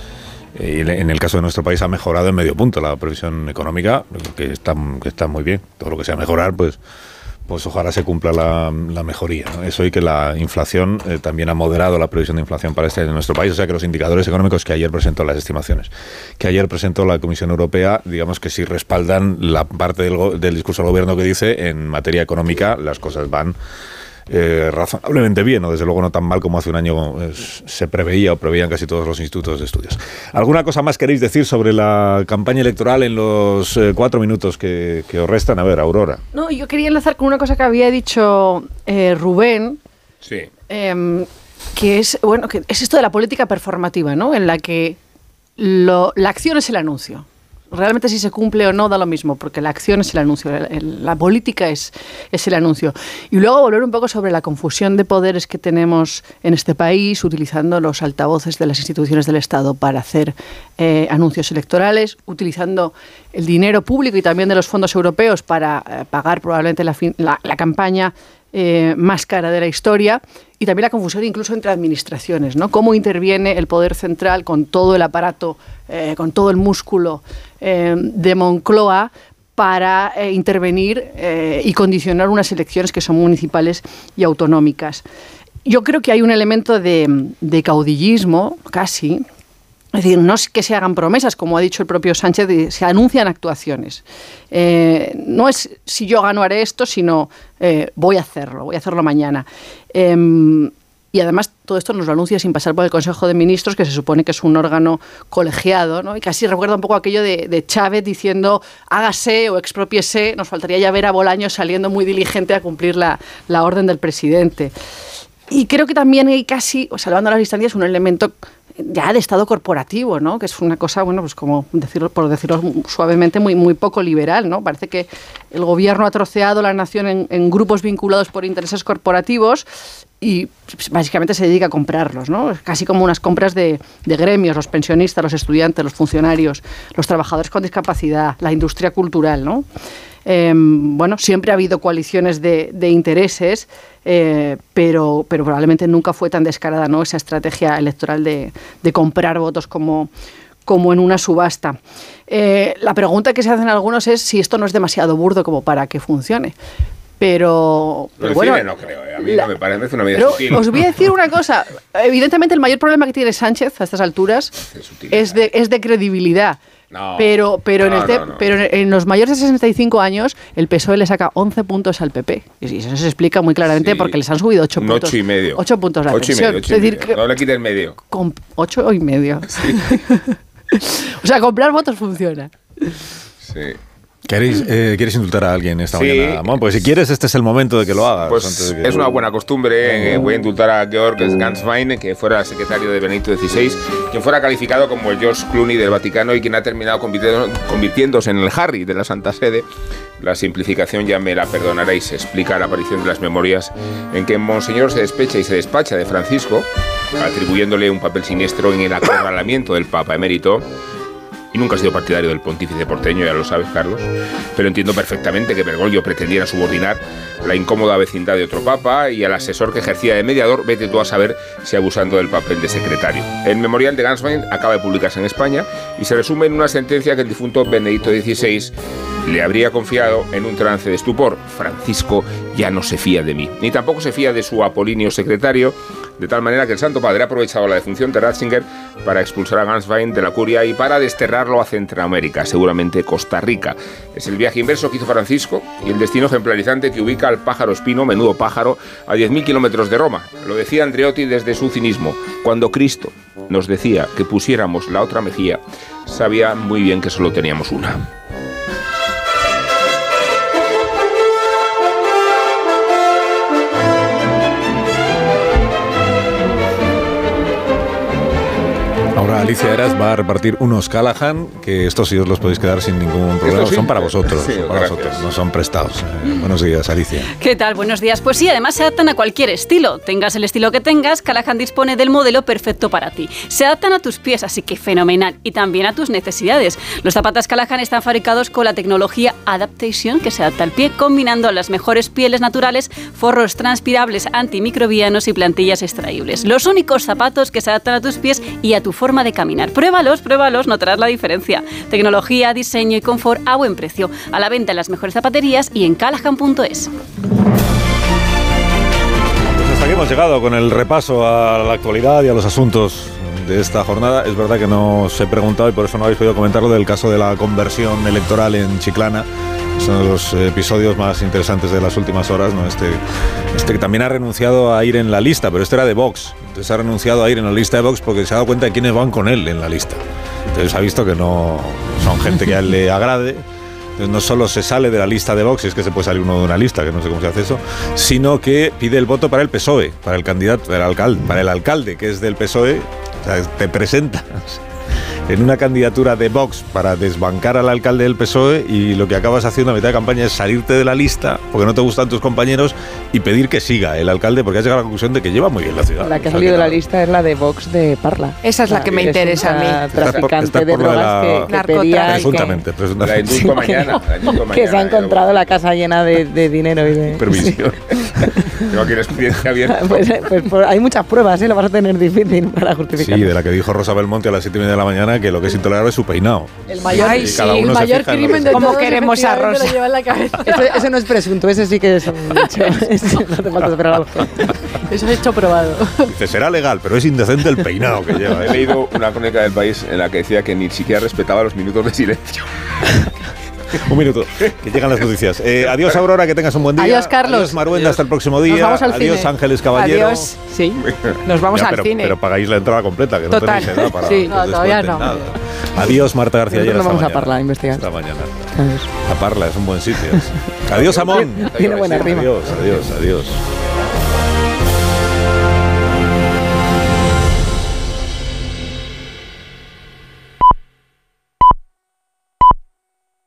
en el caso de nuestro país ha mejorado en medio punto la previsión económica, que está, que está muy bien. Todo lo que sea mejorar, pues, pues ojalá se cumpla la, mejoría. Eso y que la inflación eh, también ha moderado la previsión de inflación para este año en nuestro país. O sea que los indicadores económicos que ayer presentó las estimaciones, que ayer presentó la Comisión Europea, digamos que sí respaldan la parte del, del discurso del gobierno que dice en materia económica las cosas van eh, razonablemente bien, o desde luego no tan mal como hace un año eh, se preveía o preveían casi todos los institutos de estudios. ¿Alguna cosa más queréis decir sobre la campaña electoral en los eh, cuatro minutos que, que os restan? A ver, Aurora. No, yo quería enlazar con una cosa que había dicho eh, Rubén, Sí. em, que es bueno que es esto de la política performativa, ¿no? En la que lo- la acción es el anuncio. Realmente si se cumple o no da lo mismo, porque la acción es el anuncio, la política es, es el anuncio. Y luego volver un poco sobre la confusión de poderes que tenemos en este país, utilizando los altavoces de las instituciones del Estado para hacer eh, anuncios electorales, utilizando el dinero público y también de los fondos europeos para eh, pagar probablemente la, fin- la- la campaña eh, más cara de la historia y también la confusión incluso entre administraciones, ¿no? Cómo interviene el poder central con todo el aparato, eh, con todo el músculo eh, de Moncloa para intervenir y condicionar unas elecciones que son municipales y autonómicas. Yo creo que hay un elemento de caudillismo, casi, es decir, no es que se hagan promesas, como ha dicho el propio Sánchez, se anuncian actuaciones. Eh, no es si yo gano haré esto, sino eh, voy a hacerlo, voy a hacerlo mañana. Em, y además todo esto nos lo anuncia sin pasar por el Consejo de Ministros, que se supone que es un órgano colegiado, ¿no? Y casi recuerda un poco aquello de, de Chávez diciendo hágase o expropiese, nos faltaría ya ver a Bolaños saliendo muy diligente a cumplir la, la orden del presidente. Y creo que también hay casi, salvando las distancias, un elemento ya de Estado corporativo, ¿no? Que es una cosa, bueno, pues como por decirlo suavemente, muy, muy poco liberal, ¿no? Parece que el gobierno ha troceado la nación en, grupos vinculados por intereses corporativos y básicamente se dedica a comprarlos, ¿no? Casi como unas compras de, de, gremios, los pensionistas, los estudiantes, los funcionarios, los trabajadores con discapacidad, la industria cultural, ¿no? Eh, bueno, siempre ha habido coaliciones de, de intereses, eh, pero, pero probablemente nunca fue tan descarada ¿no? esa estrategia electoral de, de comprar votos como, como en una subasta. Eh, la pregunta que se hacen algunos es si esto no es demasiado burdo como para que funcione. Pero, pero bueno, no creo, ¿eh? a mí la, no me parece una medida sutil. Os voy a decir una cosa. Evidentemente, el mayor problema que tiene Sánchez a estas alturas es de, es de credibilidad. No, pero pero, no, en este, no, pero en los mayores de 65 años el PSOE le saca 11 puntos al PP. Y eso se explica muy claramente Sí. porque les han subido 8 Un puntos. ocho y medio. 8 puntos la Ocho y pensión. medio, ocho y es medio. No le quite el medio. con 8 y medio. o sea, comprar votos funciona. Sí. ¿Queréis, eh, ¿Quieres indultar a alguien esta Sí. mañana? Bueno, pues si quieres, este es el momento de que lo hagas. Pues antes de que- es una buena costumbre. eh, voy a indultar a Georg Ganswein, que fuera secretario de Benito XVI, quien fuera calificado como el George Clooney del Vaticano y quien ha terminado convirtiéndose en el Harry de la Santa Sede. La simplificación ya me la perdonaréis. Explica la aparición de las memorias en que Monseñor se despecha y se despacha de Francisco, atribuyéndole un papel siniestro en el acorralamiento del Papa emérito. Y nunca he sido partidario del pontífice porteño, ya lo sabes, Carlos. Pero entiendo perfectamente que Bergoglio pretendiera subordinar la incómoda vecindad de otro papa y al asesor que ejercía de mediador, vete tú a saber si abusando del papel de secretario. El memorial de Ganswein acaba de publicarse en España y se resume en una sentencia que el difunto Benedicto XVI le habría confiado en un trance de estupor. Francisco ya no se fía de mí, ni tampoco se fía de su apolíneo secretario, de tal manera que el Santo Padre ha aprovechado la defunción de Ratzinger para expulsar a Ganswein de la curia y para desterrarlo a Centroamérica, seguramente Costa Rica. Es el viaje inverso que hizo Francisco y el destino ejemplarizante que ubica al pájaro espino, menudo pájaro, a 10.000 kilómetros de Roma. Lo decía Andreotti desde su cinismo. Cuando Cristo nos decía que pusiéramos la otra mejilla, sabía muy bien que solo teníamos una. Alicia Eras va a repartir unos Callahan, que estos sí os los podéis quedar sin ningún problema. sí. Son para vosotros, Sí, son para vosotros, no son prestados. Eh, buenos días, Alicia. ¿Qué tal? Buenos días. Pues sí, además se adaptan a cualquier estilo. Tengas el estilo que tengas, Callahan dispone del modelo perfecto para ti. Se adaptan a tus pies, así que fenomenal. Y también a tus necesidades. Los zapatos Callahan están fabricados con la tecnología Adaptation, que se adapta al pie, combinando las mejores pieles naturales, forros transpirables antimicrobianos y plantillas extraíbles. Los únicos zapatos que se adaptan a tus pies y a tu forma de caminar. Pruébalos, pruébalos, notarás la diferencia. Tecnología, diseño y confort a buen precio. A la venta en las mejores zapaterías y en callahan.es. Pues hasta aquí hemos llegado con el repaso a la actualidad y a los asuntos de esta jornada. Es verdad que no os he preguntado y por eso no habéis podido comentar lo del caso de la conversión electoral en Chiclana. Es uno de los episodios más interesantes de las últimas horas, ¿no? Este, este que también ha renunciado a ir en la lista, pero este era de Vox. Entonces ha renunciado a ir en la lista de Vox porque se ha dado cuenta de quiénes van con él en la lista. Entonces ha visto que no son gente que a él le agrade. No solo se sale de la lista de Vox, si es que se puede salir uno de una lista, que no sé cómo se hace eso, sino que pide el voto para el PSOE, para el candidato, para alcalde, para el alcalde que es del PSOE. O sea, te presentas en una candidatura de Vox para desbancar al alcalde del PSOE y lo que acabas haciendo a mitad de campaña es salirte de la lista porque no te gustan tus compañeros y pedir que siga el alcalde porque has llegado a la conclusión de que lleva muy bien la ciudad. La que ha salido de la lista es la de Vox de Parla. Esa es la que me es interesa a mí. Traficante de por lo de drogas la- que, que pedía Presuntamente, presuntamente. La indulto mañana. la indulto que se ha mañana, encontrado la casa llena de, de dinero y de... Permisión. Tengo aquí el expediente abierto. Pues, eh, pues, por- hay muchas pruebas, ¿eh? lo vas a tener difícil para justificar. Sí, de la que dijo Rosa Belmonte a las 7 y media de la mañana que lo que es intolerable es su peinado. El mayor, Ay, Cada el mayor crimen de ¿Cómo queremos a Rosa? lleva en la cabeza. Ese, ese no es presunto, ese sí que es un hecho. No hace falta esperar algo. Eso es hecho probado. Dice, será legal, pero es indecente el peinado que lleva. He ¿eh? leído una crónica del país en la que decía que ni siquiera respetaba los minutos de silencio. Un minuto, que llegan las noticias. Eh, adiós, Aurora, que tengas un buen día. Adiós, Carlos. Adiós, Maruenda, hasta el próximo día. Nos vamos al adiós, cine. Ángeles Caballero. Adiós, sí. Nos vamos Ya, al pero, cine. Pero pagáis la entrada completa, que no Total. tenéis edad para Sí. No, todavía no. nada. Adiós, Marta García. Lleras, no vamos a. Parla a investigar. Hasta mañana. A Parla es un buen sitio. Adiós, Amón. Tiene buena rima. Adiós, adiós, adiós.